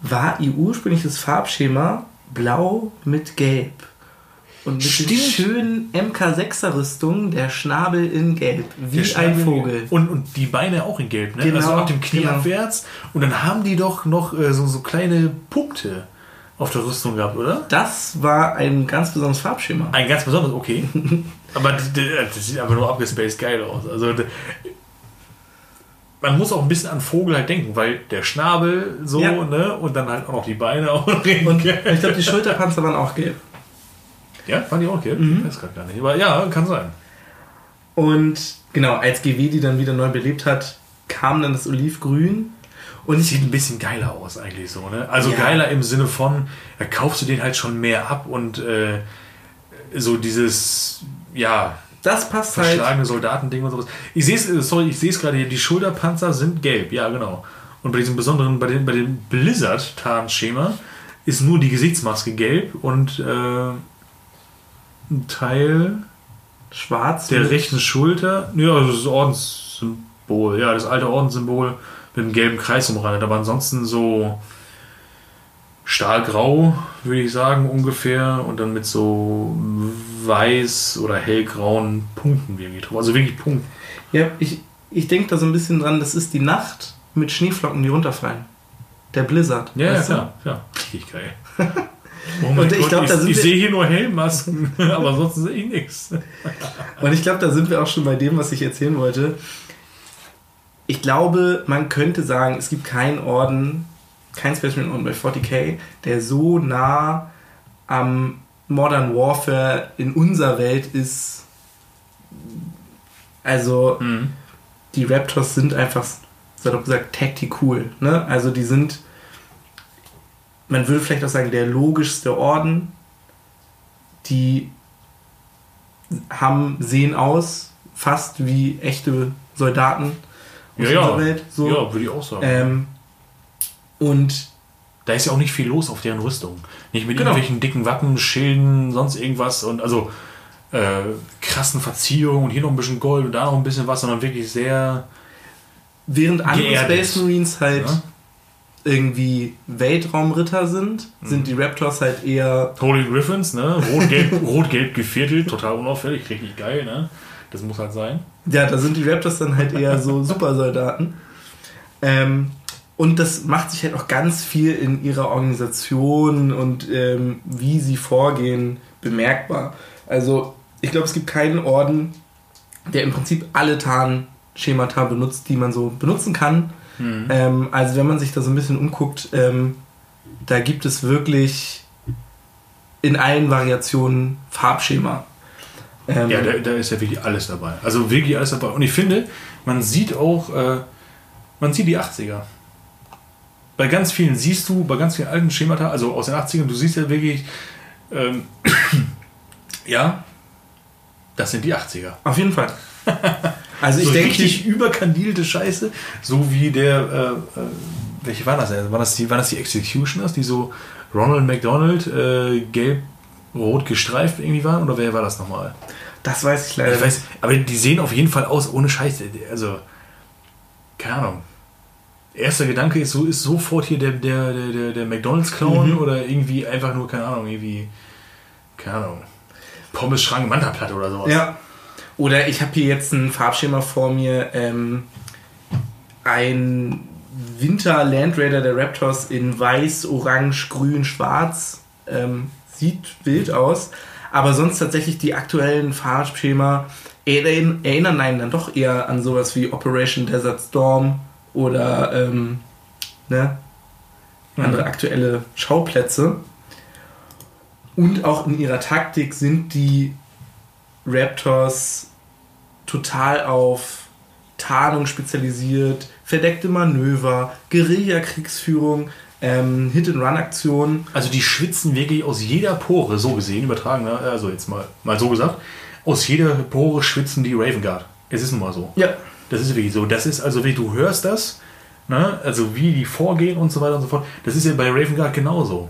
war ihr ursprüngliches Farbschema blau mit gelb. Und mit schönen MK6er-Rüstungen der Schnabel in gelb, wie ein Vogel. Und, und die Beine auch in Gelb, ne? Genau, also ab dem Knie genau. abwärts. Und dann haben die doch noch äh, so, so kleine Punkte auf der Rüstung gehabt, oder? Das war ein ganz besonderes Farbschema. Ein ganz besonderes, okay. aber d- das sieht aber nur abgespaced geil aus. Also man muss auch ein bisschen an Vogel halt denken, weil der Schnabel so, Ja. ne? Und dann halt auch noch die Beine auch Und ich glaube, die Schulterpanzer waren auch gelb. Ja, fand ich auch gelb. Mhm. Ich weiß gerade gar nicht. Aber ja, kann sein. Und genau, als GW die dann wieder neu belebt hat, kam dann das Olivgrün. Und ich, Sieht ein bisschen geiler aus eigentlich so, ne? Also Ja. geiler im Sinne von, da kaufst du den halt schon mehr ab und äh, so dieses, ja, das passt halt. verschlagene Soldatending und sowas. Ich sehe es, äh, sorry, ich sehe es gerade hier, die Schulterpanzer sind gelb, ja genau. Und bei diesem besonderen, bei, den, bei dem Blizzard-Tarnschema ist nur die Gesichtsmaske gelb und äh, ein Teil Schwarz. der rechten Schulter, ja, also das Ordenssymbol, ja, das alte Ordenssymbol mit dem gelben Kreis umrandet, aber ansonsten so stahlgrau, würde ich sagen, ungefähr, und dann mit so weiß oder hellgrauen Punkten irgendwie drauf. Also wirklich Punkte. Ja, ich, ich denke da so ein bisschen dran, das ist die Nacht mit Schneeflocken, die runterfallen. Der Blizzard. Ja, ja, klar, ja, richtig geil. Oh Und ich Gott, glaub, da ich, sind ich sehe hier nur Helmmasken, aber ansonsten sehe ich nichts. Und ich glaube, da sind wir auch schon bei dem, was ich erzählen wollte. Ich glaube, man könnte sagen, es gibt keinen Orden, kein Specimen Orden bei 40k, der so nah am Modern Warfare in unserer Welt ist. Also, Mhm. die Raptors sind einfach, salopp gesagt, tactical. Ne? Also, die sind, man würde vielleicht auch sagen, der logischste Orden. Die haben, sehen aus, fast wie echte Soldaten aus Ja, ja. unserer Welt. So. ja, würde ich auch sagen. Ähm, und Da ist ja auch nicht viel los auf deren Rüstung. Nicht mit Genau. irgendwelchen dicken Wappen, Schilden, sonst irgendwas und also äh, krassen Verzierungen und hier noch ein bisschen Gold und da noch ein bisschen was, sondern wirklich sehr. während andere. Space Marines halt Ja. Irgendwie Weltraumritter sind, Mhm. sind die Raptors halt eher Holy Griffins, ne? Rot-gelb Rot-gelb geviertelt, total unauffällig, richtig geil, ne? Das muss halt sein. Ja, da sind die Raptors dann halt eher so Supersoldaten. Ähm, und das macht sich halt auch ganz viel in ihrer Organisation und ähm, wie sie vorgehen bemerkbar. Also, ich glaube, es gibt keinen Orden, der im Prinzip alle Tarnschemata benutzt, die man so benutzen kann. Ähm, also, wenn man sich da so ein bisschen umguckt, ähm, da gibt es wirklich in allen Variationen Farbschema. Ähm, Ja, da, da ist ja wirklich alles dabei. Also wirklich alles dabei. Und ich finde, man sieht auch, äh, man sieht die 80er. Bei ganz vielen siehst du, bei ganz vielen alten Schemata, also aus den 80ern, du siehst ja wirklich, ähm, ja, das sind die 80er. Auf jeden Fall. Also ich so denke, richtig überkandilte Scheiße, so wie der, äh, äh, welche war das denn? Waren das die, waren das die Executioners, die so Ronald McDonald äh, gelb-rot gestreift irgendwie waren? Oder wer war das nochmal? das weiß ich leider. Ich weiß, aber die sehen auf jeden Fall aus ohne Scheiße. Also, keine Ahnung. Erster Gedanke ist, so, ist sofort hier der, der, der, der, McDonalds-Clown Mhm. oder irgendwie einfach nur, keine Ahnung, irgendwie, keine Ahnung, Pommes-Schrank, Mantaplatte oder sowas. Ja. Oder ich habe hier jetzt ein Farbschema vor mir. Ähm, ein Winter Land Raider der Raptors in weiß, orange, grün, schwarz. Ähm, sieht wild aus. Aber sonst tatsächlich die aktuellen Farbschema erinnern, erinnern einen dann doch eher an sowas wie Operation Desert Storm oder ähm, ne, andere aktuelle Schauplätze. Und auch in ihrer Taktik sind die Raptors total auf Tarnung spezialisiert, verdeckte Manöver, Guerilla-Kriegsführung, ähm, Hit-and-Run-Aktionen. Also die schwitzen wirklich aus jeder Pore, so gesehen, übertragen, ne? also jetzt mal, mal so gesagt, aus jeder Pore schwitzen die Raven Guard. Es ist nun mal so. Ja. Das ist wirklich so. Das ist also, wie du hörst das, ne? also wie die vorgehen und so weiter und so fort. Das ist ja bei Raven Guard genauso.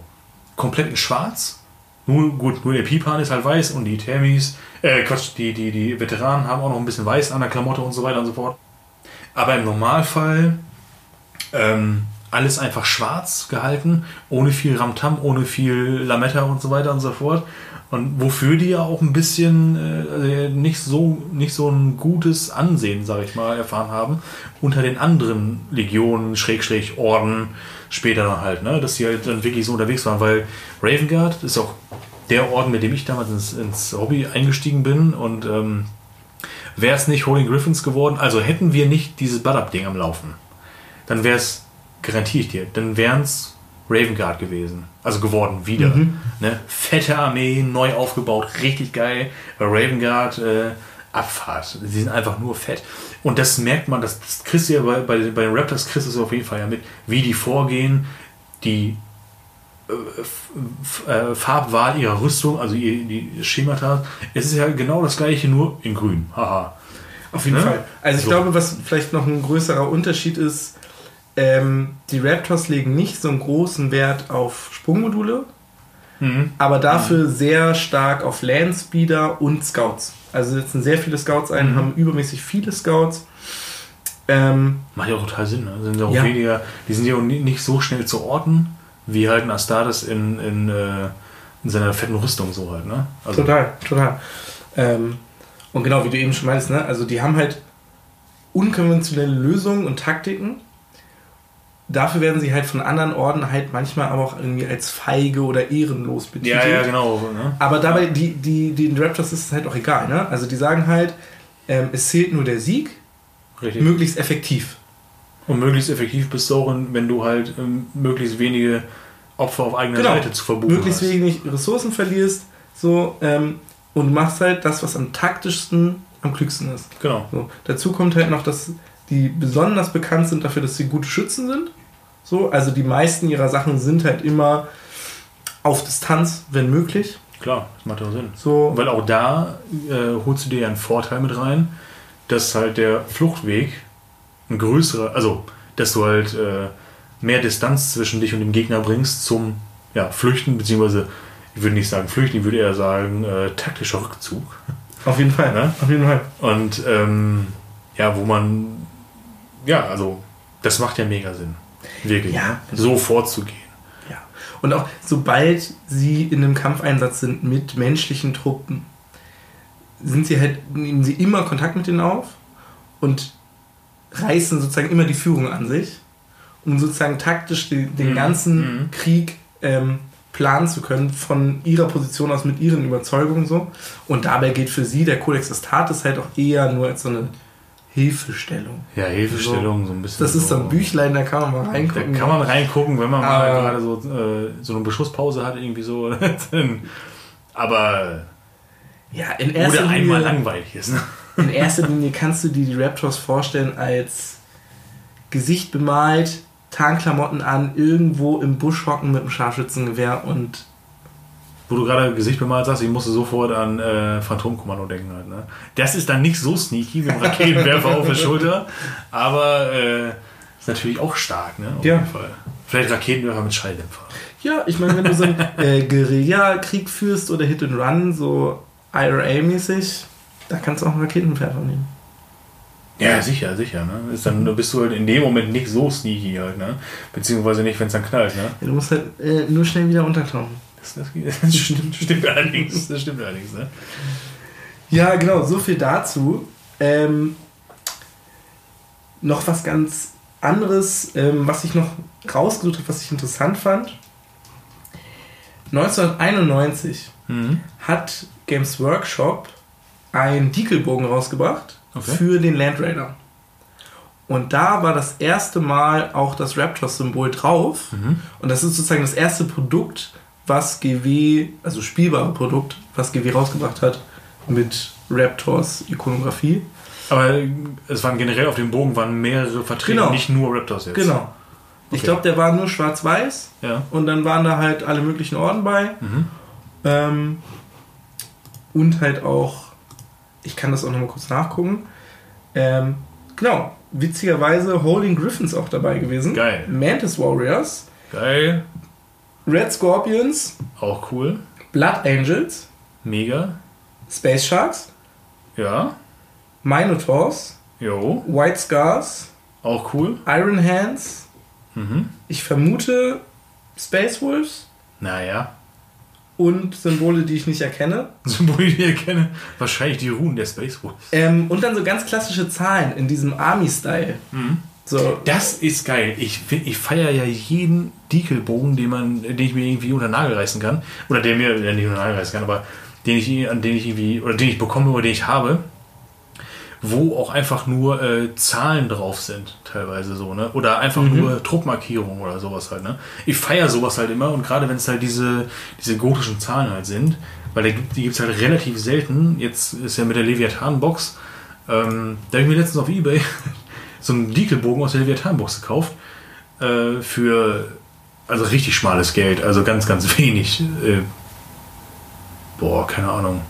komplett in schwarz. Nur, gut, nur der Pipan ist halt weiß und die Thermis, äh, Quatsch, die, die, die Veteranen haben auch noch ein bisschen weiß an der Klamotte und so weiter und so fort. Aber im Normalfall ähm, alles einfach schwarz gehalten, ohne viel Ramtam, ohne viel Lametta und so weiter und so fort. Und wofür die ja auch ein bisschen äh, nicht, so, nicht so ein gutes Ansehen, sage ich mal, erfahren haben, unter den anderen Legionen, Schrägstrich, Orden, später dann halt, ne? dass die halt dann wirklich so unterwegs waren, weil Raven Guard ist auch der Orden, mit dem ich damals ins, ins Hobby eingestiegen bin und ähm, wäre es nicht Holy Griffins geworden, also hätten wir nicht dieses Bad-Up-Ding am Laufen, dann wäre es, garantiere ich dir, dann wären es Raven Guard gewesen. Also geworden, wieder. Mhm. Ne? Fette Armee, neu aufgebaut, richtig geil. Bei Raven Guard, äh, Abfahrt. Sie sind einfach nur fett. Und das merkt man, das, das kriegst du ja bei, bei, bei den Raptors, kriegst du es auf jeden Fall ja mit, wie die vorgehen, die äh, äh, Farbwahl ihrer Rüstung, also ihr, die Schemata. Es ist ja genau das gleiche, nur in grün. Haha. Auf jeden Ne? Fall. Also ich So. glaube, was vielleicht noch ein größerer Unterschied ist, ähm, die Raptors legen nicht so einen großen Wert auf Sprungmodule, Mhm. aber dafür sehr stark auf Landspeeder und Scouts. Also setzen sehr viele Scouts ein, Mhm. haben übermäßig viele Scouts. Ähm, Macht ja auch total Sinn. Ne? Sind auch Ja. weniger, die sind ja auch ni- nicht so schnell zu orten, wie halt ein Astartes in, in, äh, in seiner fetten Rüstung so halt. Ne? Also, Total, total. Ähm, und genau, wie du eben schon meinst, ne? also die haben halt unkonventionelle Lösungen und Taktiken. Dafür werden sie halt von anderen Orden halt manchmal aber auch irgendwie als feige oder ehrenlos betitelt. Ja, ja, genau. Ne? Aber dabei, die, die, den Raptors ist es halt auch egal. Ne? Also die sagen halt, ähm, es zählt nur der Sieg, Richtig. möglichst effektiv. Und möglichst effektiv bist du auch, wenn du halt ähm, möglichst wenige Opfer auf eigener Genau. Seite zu verbuchen möglichst hast. wenig Ressourcen verlierst so, ähm, und machst halt das, was am taktischsten, am klügsten ist. Genau. So. Dazu kommt halt noch, dass die besonders bekannt sind dafür, dass sie gute Schützen sind. So, also die meisten ihrer Sachen sind halt immer auf Distanz, wenn möglich. Klar, das macht auch Sinn. So, Weil auch da äh, holst du dir ja einen Vorteil mit rein, dass halt der Fluchtweg ein größerer, also dass du halt äh, mehr Distanz zwischen dich und dem Gegner bringst zum ja, Flüchten, beziehungsweise ich würde nicht sagen Flüchten, ich würde eher sagen äh, taktischer Rückzug. auf jeden Fall. Ne? Auf jeden Fall. Und ähm, ja, wo man, ja, also das macht ja mega Sinn. Wirklich. Ja. So vorzugehen. Ja. Und auch sobald sie in einem Kampfeinsatz sind mit menschlichen Truppen, sind sie halt, nehmen sie immer Kontakt mit denen auf und reißen sozusagen immer die Führung an sich, um sozusagen taktisch den, den Mhm. ganzen Mhm. Krieg ähm, planen zu können, von ihrer Position aus mit ihren Überzeugungen so. Und dabei geht für sie der Codex Astartes halt auch eher nur als so eine Hilfestellung. Ja, Hilfestellung, so ein bisschen. Das ist so ein Büchlein, da kann man mal Da reingucken. kann man reingucken, wenn man mal Aber- gerade so, äh, so eine Beschusspause hat, irgendwie so. Aber. ja, in erster Oder einmal Linie- langweilig ist. Ne? In erster Linie kannst du dir die Raptors vorstellen als Gesicht bemalt, Tarnklamotten an, irgendwo im Busch hocken mit einem Scharfschützengewehr und Wo du gerade Gesicht bemalt sagst, ich musste sofort an äh, Phantomkommando denken halt. Ne? Das ist dann nicht so sneaky mit dem Raketenwerfer auf der Schulter, aber äh, ist natürlich auch stark, ne? Auf Ja. jeden Fall. Vielleicht Raketenwerfer mit Schalldämpfer. ja, ich meine, wenn du so einen äh, Guerilla-Krieg führst oder Hit and Run, so IRA-mäßig, da kannst du auch einen Raketenwerfer nehmen. Ja, sicher, sicher. Ne? Ist dann bist du halt in dem Moment nicht so sneaky halt, ne? Beziehungsweise nicht, wenn es dann knallt, ne? Du musst halt äh, nur schnell wieder untertauchen. Das, das, das stimmt, stimmt allerdings. Das stimmt allerdings, ne? Ja, genau, so viel dazu. Ähm, noch was ganz anderes, ähm, was ich noch rausgesucht habe, was ich interessant fand. 1991 Mhm. hat Games Workshop einen Deagle-Bogen rausgebracht Okay. für den Land Raider. Und da war das erste Mal auch das Raptors-Symbol drauf. Mhm. Und das ist sozusagen das erste Produkt, was GW, also spielbare Produkt, was GW rausgebracht hat mit Raptors Ikonografie. Aber es waren generell auf dem Bogen waren mehrere vertreten, Genau. nicht nur Raptors jetzt. Genau. Ich Okay. glaube, der war nur schwarz-weiß Ja. und dann waren da halt alle möglichen Orden bei. Mhm. Ähm, und halt auch, ich kann das auch nochmal kurz nachgucken. Ähm, genau, witzigerweise Holding Griffins auch dabei gewesen. Geil. Mantis Warriors. Geil. Red Scorpions, Auch cool. Blood Angels, Mega. Space Sharks, Ja. Minotaurs, Jo. White Scars, Auch cool. Iron Hands. Mhm. Ich vermute Space Wolves Naja. und Symbole, die ich nicht erkenne. Symbole, die ich erkenne. Wahrscheinlich die Runen der Space Wolves. Ähm, und dann so ganz klassische Zahlen in diesem Army-Style. So, Das ist geil. Ich, ich feiere ja jeden Dekelbogen, den man, den ich mir irgendwie unter den Nagel reißen kann. Oder der mir, der nicht unter den Nagel reißen kann, aber den ich, an den ich irgendwie, oder den ich bekomme oder den ich habe, wo auch einfach nur äh, Zahlen drauf sind, teilweise so, ne? Oder einfach nur Druckmarkierungen oder sowas halt, ne? Ich feiere sowas halt immer und gerade wenn es halt diese, diese gotischen Zahlen halt sind, weil die gibt es halt relativ selten. Jetzt ist ja mit der Leviathan-Box, ähm, da habe ich mir letztens auf Ebay so einen Dekelbogen aus der Leviathan-Box gekauft. Äh, für also richtig schmales Geld, also ganz, ganz wenig. Äh, boah, keine Ahnung.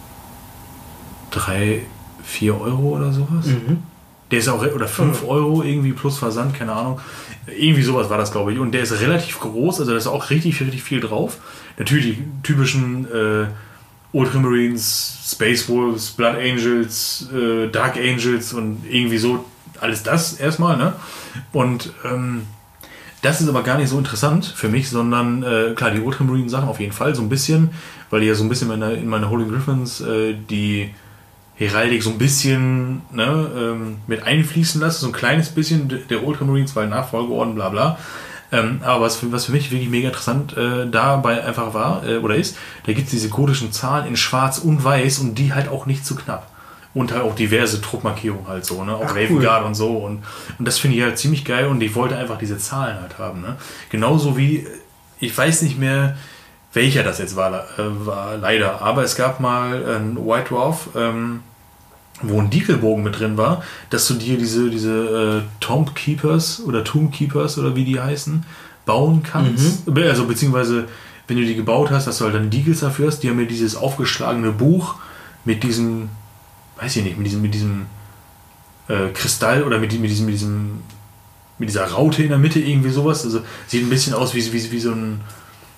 Drei, vier Euro oder sowas. Der ist auch, oder fünf Euro irgendwie plus Versand, keine Ahnung. Irgendwie sowas war das, glaube ich. Und der ist relativ groß, also da ist auch richtig, richtig viel drauf. Natürlich die typischen äh, Ultramarines, Space Wolves, Blood Angels, äh, Dark Angels und irgendwie so alles das erstmal, ne? Und ähm, das ist aber gar nicht so interessant für mich, sondern äh, klar, die Ultramarine-Sachen auf jeden Fall so ein bisschen, weil die ja so ein bisschen in meine, in meine Holy Griffins äh, die Heraldik so ein bisschen ne, ähm, mit einfließen lasse, so ein kleines bisschen der Ultramarines, weil Nachfolgeorden, bla bla. Ähm, aber was für, was für mich wirklich mega interessant äh, dabei einfach war äh, oder ist, da gibt es diese kodischen Zahlen in schwarz und weiß und die halt auch nicht zu knapp. Und halt auch diverse Druckmarkierungen halt so, ne? Auch Ach, Raven cool. Guard und so. Und, und das finde ich halt ziemlich geil und ich wollte einfach diese Zahlen halt haben, ne? Genauso wie, ich weiß nicht mehr, welcher das jetzt war, äh, war leider, aber es gab mal ein White Dwarf, ähm, wo ein Diekelbogen mit drin war, dass du dir diese, diese äh, Tomb Keepers oder Tomb Keepers oder wie die heißen, bauen kannst. Be- Also beziehungsweise, wenn du die gebaut hast, dass du halt dann Diegels dafür hast, die haben mir dieses aufgeschlagene Buch mit diesem, weiß ich nicht, mit diesem, mit diesem äh, Kristall oder mit, mit diesem, mit diesem, mit dieser Raute in der Mitte, irgendwie sowas. Also sieht ein bisschen aus wie, wie, wie so ein,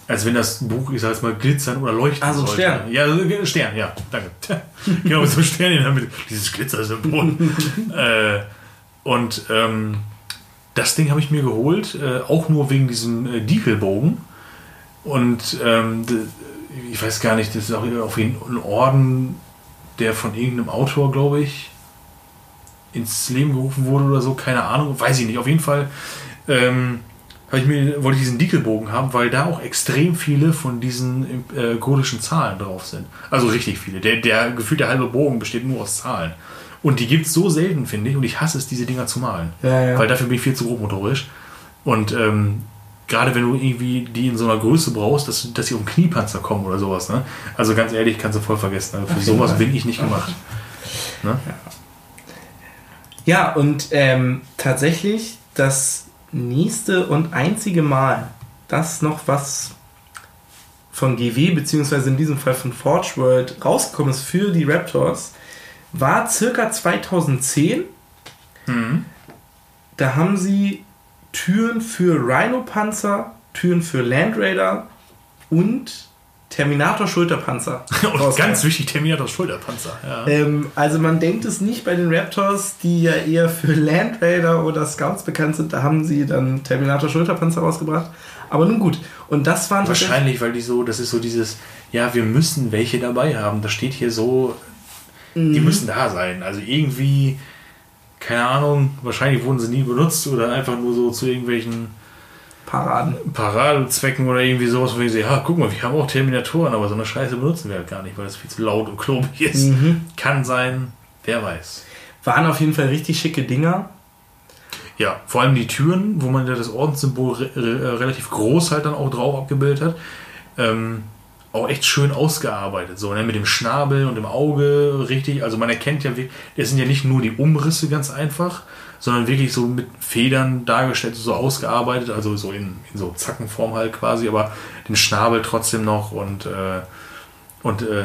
als wenn das Buch, ich sag jetzt mal, glitzern oder leuchten Ah, so ein sollte. Stern. Ja, so ein Stern, ja, danke. genau, so ein Stern in der Mitte. Dieses Glitzersymbol. äh, und ähm, das Ding habe ich mir geholt, äh, auch nur wegen diesem äh, Diekelbogen. Und ähm, ich weiß gar nicht, das ist auch auf jeden ein Orden, der von irgendeinem Autor, glaube ich, ins Leben gerufen wurde oder so, keine Ahnung, weiß ich nicht. Auf jeden Fall ähm, ich mir, wollte ich diesen Dickelbogen haben, weil da auch extrem viele von diesen äh, kodischen Zahlen drauf sind. Also richtig viele. Der, der gefühlt der halbe Bogen besteht nur aus Zahlen. Und die gibt es so selten, finde ich, und ich hasse es, diese Dinger zu malen. Ja, ja. Weil dafür bin ich viel zu grobmotorisch. Und ähm, gerade wenn du irgendwie die in so einer Größe brauchst, dass, dass sie um Kniepanzer kommen oder sowas. Ne? Also ganz ehrlich, kannst du voll vergessen. Also für jeden sowas bin ich nicht gemacht. Ne? Ja, und ähm, tatsächlich das nächste und einzige Mal, dass noch was von GW, beziehungsweise in diesem Fall von Forge World, rausgekommen ist für die Raptors, war circa 2010. Da haben sie Türen für Rhino-Panzer, Türen für Land Raider und Terminator-Schulterpanzer. Und rausgebracht. ganz wichtig, Terminator Schulterpanzer. Ja. Ähm, also man denkt es nicht bei den Raptors, die ja eher für Land Raider oder Scouts bekannt sind. Da haben sie dann Terminator Schulterpanzer rausgebracht. Aber nun gut. Und das waren Wahrscheinlich, weil die so, das ist so dieses, ja, wir müssen welche dabei haben. Das steht hier so, Mhm. die müssen da sein. Also irgendwie, keine Ahnung, wahrscheinlich wurden sie nie benutzt oder einfach nur so zu irgendwelchen Paraden. Paradezwecken oder irgendwie sowas, wo ich sehe, ja, guck mal, wir haben auch Terminatoren, aber so eine Scheiße benutzen wir halt gar nicht, weil das viel zu laut und klobig ist. Mhm. Kann sein, wer weiß. Waren auf jeden Fall richtig schicke Dinger. Ja, vor allem die Türen, wo man ja das Ordenssymbol re re relativ groß halt dann auch drauf abgebildet hat, ähm, auch echt schön ausgearbeitet. So, ne? mit dem Schnabel und dem Auge richtig. Also man erkennt ja, wie- das sind ja nicht nur die Umrisse ganz einfach, sondern wirklich so mit Federn dargestellt, so ausgearbeitet, also so in, in so Zackenform halt quasi, aber den Schnabel trotzdem noch und, äh, und äh,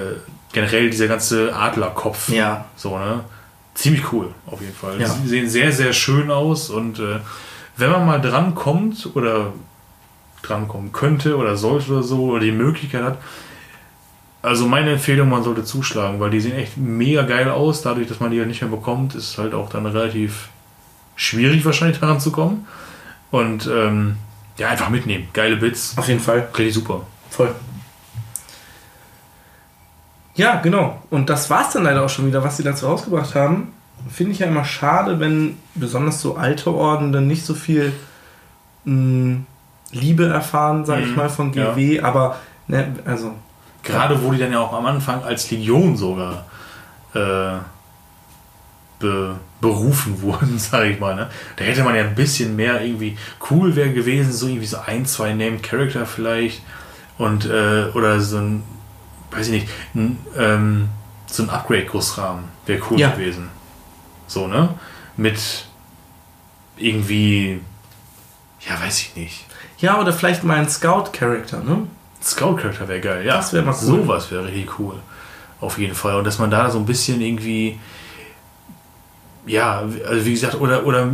generell dieser ganze Adlerkopf. Ja. So, ne? Ziemlich cool, auf jeden Fall. Ja. Sie sehen sehr, sehr schön aus und äh, wenn man mal dran kommt oder drankommen könnte oder sollte oder so oder die Möglichkeit hat. Also meine Empfehlung, man sollte zuschlagen, weil die sehen echt mega geil aus. Dadurch, dass man die ja nicht mehr bekommt, ist es halt auch dann relativ schwierig wahrscheinlich daran zu kommen. Und ähm, ja, einfach mitnehmen. Geile Bits. Auf jeden Fall. Richtig super. Voll. Ja, genau. Und das war's dann leider auch schon wieder, was sie dazu rausgebracht haben. Finde ich ja immer schade, wenn besonders so alte Orden dann nicht so viel mh, Liebe erfahren, sag ich Mhm, mal, von GW. Aber, ne, also, Gerade wo die dann ja auch am Anfang als Legion sogar äh, be, berufen wurden, sage ich mal. Ne? Da hätte man ja ein bisschen mehr irgendwie cool wäre gewesen, so irgendwie so ein, zwei Named Character vielleicht und äh, oder so ein, weiß ich nicht, ein, ähm, so ein Upgrade-Gussrahmen wäre cool Ja. gewesen. So, ne? Mit irgendwie, ja, weiß ich nicht. Ja, oder vielleicht mal ein Scout-Charakter, ne? Scout-Charakter wäre geil, ja. Das wäre mal cool. Sowas wäre richtig cool. Auf jeden Fall. Und dass man da so ein bisschen irgendwie, ja, also wie gesagt, oder, oder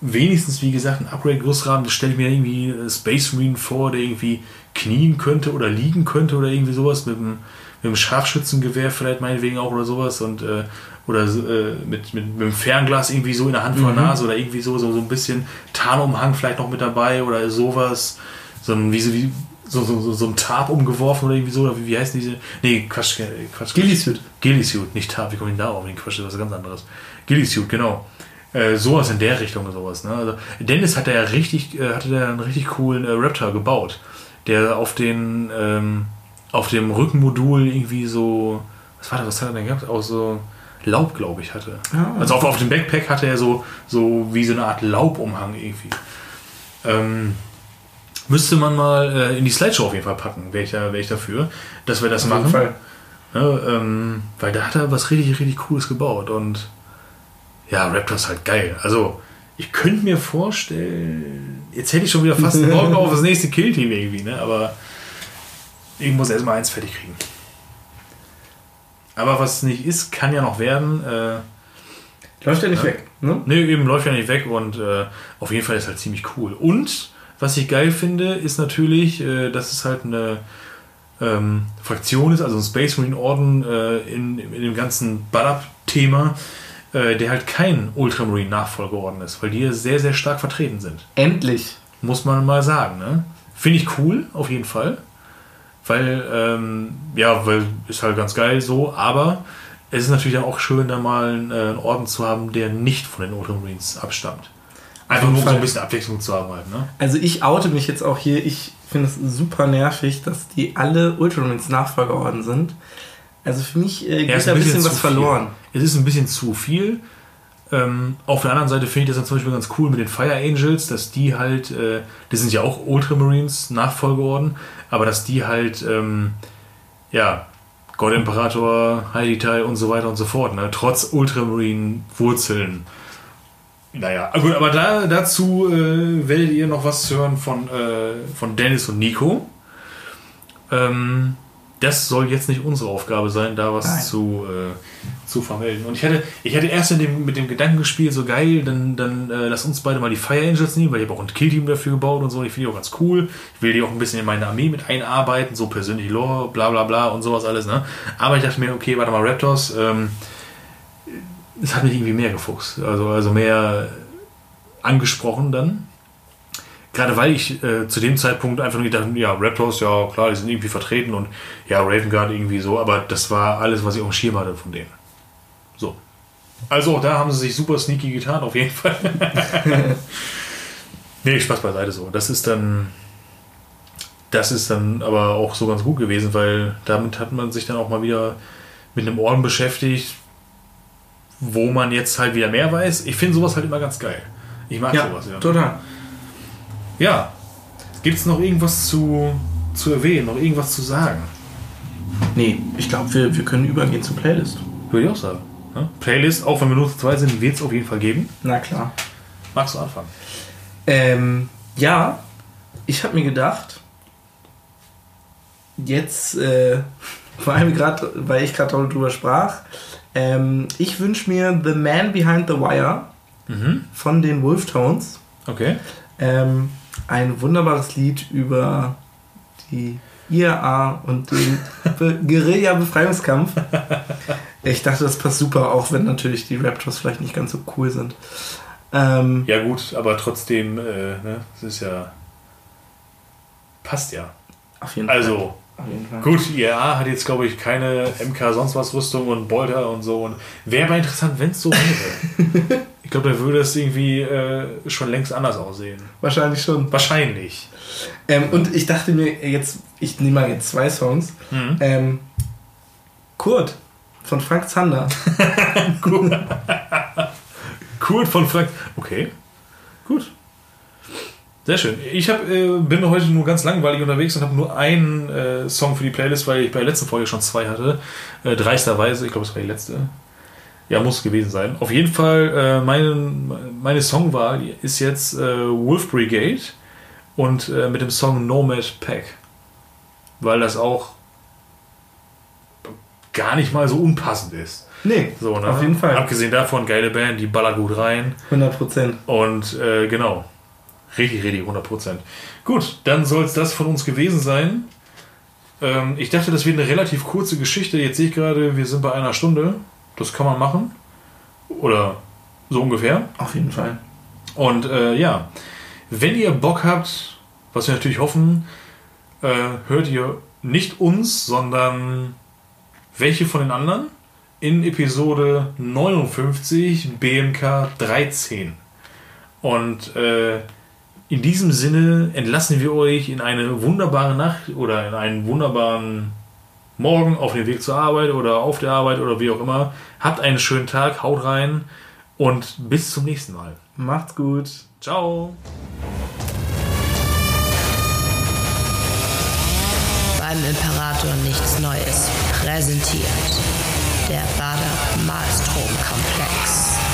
wenigstens, wie gesagt, ein Upgrade-Gussrahmen, das stelle ich mir irgendwie äh, Space Marine vor, der irgendwie knien könnte oder liegen könnte oder irgendwie sowas mit einem, mit einem Scharfschützengewehr vielleicht meinetwegen auch oder sowas und äh, oder äh, mit, mit, mit einem Fernglas irgendwie so in der Hand vor der Nase oder irgendwie so, so, so ein bisschen Tarnumhang vielleicht noch mit dabei oder sowas. So ein, wie, so, wie, so, so, so, so ein Tarp umgeworfen oder irgendwie so, oder wie, wie heißen diese? Nee, Quatsch, äh, Quatsch. Gillisuit. Gillisuit, nicht Tarp, wie komme ich denn darauf? Nee, Quatsch, das ist was ganz anderes. Gillisuit, genau. Äh, sowas in der Richtung sowas. Ne? Also, Dennis hat ja richtig, äh, hatte da einen richtig coolen äh, Raptor gebaut, der auf den, ähm, auf dem Rückenmodul irgendwie so, was war das, was hat er denn gehabt? Auch so Laub, glaube ich, hatte. Ah. Also auf, auf dem Backpack hatte er so, so wie so eine Art Laubumhang irgendwie. Ähm, müsste man mal äh, in die Slideshow auf jeden Fall packen, wäre ich, da, wär ich dafür, dass wir das Auf machen. Ja, ähm, weil da hat er was richtig, richtig Cooles gebaut. Und ja, Raptor ist halt geil. Also, ich könnte mir vorstellen, jetzt hätte ich schon wieder fast morgen auf das nächste Killteam irgendwie, ne? Aber ich muss erstmal eins fertig kriegen. Aber was nicht ist, kann ja noch werden. Äh, Läuft ja nicht Ja. weg, ne? Ne, eben läuft ja nicht weg und äh, auf jeden Fall ist halt ziemlich cool. Und was ich geil finde, ist natürlich, äh, dass es halt eine ähm, Fraktion ist, also ein Space Marine Orden äh, in, in dem ganzen Badab-Thema, äh, der halt kein Ultramarine Nachfolgeorden ist, weil die hier sehr, sehr stark vertreten sind. Endlich. Muss man mal sagen, ne? Finde ich cool, auf jeden Fall. Weil, ähm, ja, weil ist halt ganz geil so, aber es ist natürlich auch schön, da mal einen, äh, einen Orden zu haben, der nicht von den Ultramarines abstammt. Einfach nur um so ein bisschen Abwechslung zu haben halt, ne? Also ich oute mich jetzt auch hier. Ich finde es super nervig, dass die alle Ultramarines Nachfolgeorden sind. Also für mich äh, geht ist da ein bisschen, zu was viel. verloren. Es ist ein bisschen zu viel. Ähm, auf der anderen Seite finde ich das dann zum Beispiel ganz cool mit den Fire Angels, dass die halt, äh, die sind ja auch Ultramarines, Nachfolgeorden, aber dass die halt, ähm, ja, Gott Imperator, Heilitai und so weiter und so fort, ne? trotz Ultramarine-Wurzeln. Naja, gut, aber da, dazu äh, werdet ihr noch was hören von, äh, von Dennis und Nico. Ähm, das soll jetzt nicht unsere Aufgabe sein, da was Nein. zu, äh, zu vermelden. Und ich hatte, ich hatte erst in dem, mit dem Gedanken gespielt, so geil, dann, dann äh, lass uns beide mal die Fire Angels nehmen, weil ich habe auch ein Killteam dafür gebaut und so. Ich finde die auch ganz cool. Ich will die auch ein bisschen in meine Armee mit einarbeiten, so persönlich Lore, bla bla bla und sowas alles. Ne? Aber ich dachte mir, okay, warte mal, Raptors, ähm, es hat mich irgendwie mehr gefuchst. Also, also mehr angesprochen dann. Gerade weil ich äh, zu dem Zeitpunkt einfach nur gedacht ja, Raptors, ja klar, die sind irgendwie vertreten und ja, Raven Guard irgendwie so, aber das war alles, was ich auf dem Schirm hatte von denen. So. Also auch da haben sie sich super sneaky getan, auf jeden Fall. nee, Spaß beiseite so. Das ist dann. Das ist dann aber auch so ganz gut gewesen, weil damit hat man sich dann auch mal wieder mit einem Orden beschäftigt, wo man jetzt halt wieder mehr weiß. Ich finde sowas halt immer ganz geil. Ich mag Ja, sowas, ja. total. Ja. Gibt es noch irgendwas zu, zu erwähnen, noch irgendwas zu sagen? Nee, ich glaube, wir, wir können übergehen zur Playlist. Würde ich auch sagen. Ja? Playlist, auch wenn wir nur zu zweit sind, wird es auf jeden Fall geben. Na klar. Magst du anfangen? Ähm, ja, ich habe mir gedacht, jetzt, äh, vor allem gerade, weil ich gerade darüber sprach, ähm, ich wünsche mir The Man Behind the Wire Mhm. von den Wolftones. Okay. Ähm, ein wunderbares Lied über die IAA und den Be Guerilla-Befreiungskampf. Ich dachte, das passt super, auch wenn natürlich die Raptors vielleicht nicht ganz so cool sind. Ähm, Ja, gut, aber trotzdem, äh, ne, es ist ja. Passt ja. auf jeden Fall. Also, Fall. gut, IRA hat jetzt, glaube ich, keine MK sonst was Rüstung und Bolter und so. Und wäre aber interessant, wenn es so wäre. ich glaube, da würde es irgendwie äh, schon längst anders aussehen. Wahrscheinlich schon. Wahrscheinlich. Ähm, und ich dachte mir jetzt, ich nehme mal jetzt zwei Songs. Mhm. Ähm, Kurt von Frank Zander. Kurt von Frank. Okay. Gut. Sehr schön. Ich hab, äh, bin heute nur ganz langweilig unterwegs und habe nur einen äh, Song für die Playlist, weil ich bei der letzten Folge schon zwei hatte. Äh, dreisterweise, ich glaube, es war die letzte. Ja, muss gewesen sein. Auf jeden Fall, äh, meine, meine Songwahl ist jetzt äh, Wolf Brigade und äh, mit dem Song Nomad Pack. Weil das auch gar nicht mal so unpassend ist. Nee, So, ne? auf jeden Fall. Abgesehen davon, geile Band, die ballert gut rein. 100 Prozent. Und äh, genau. Richtig, richtig, 100%. Gut, dann soll es das von uns gewesen sein. Ähm, ich dachte, das wird eine relativ kurze Geschichte. Jetzt sehe ich gerade, wir sind bei einer Stunde. Das kann man machen. Oder so ungefähr. Auf jeden Fall. Und äh, ja, wenn ihr Bock habt, was wir natürlich hoffen, äh, hört ihr nicht uns, sondern welche von den anderen in Episode 59 BMK 13. Und äh, in diesem Sinne entlassen wir euch in eine wunderbare Nacht oder in einen wunderbaren Morgen auf dem Weg zur Arbeit oder auf der Arbeit oder wie auch immer. Habt einen schönen Tag, haut rein und bis zum nächsten Mal. Macht's gut. Ciao. Beim Imperator nichts Neues. Präsentiert der Bader Malstrom Komplex.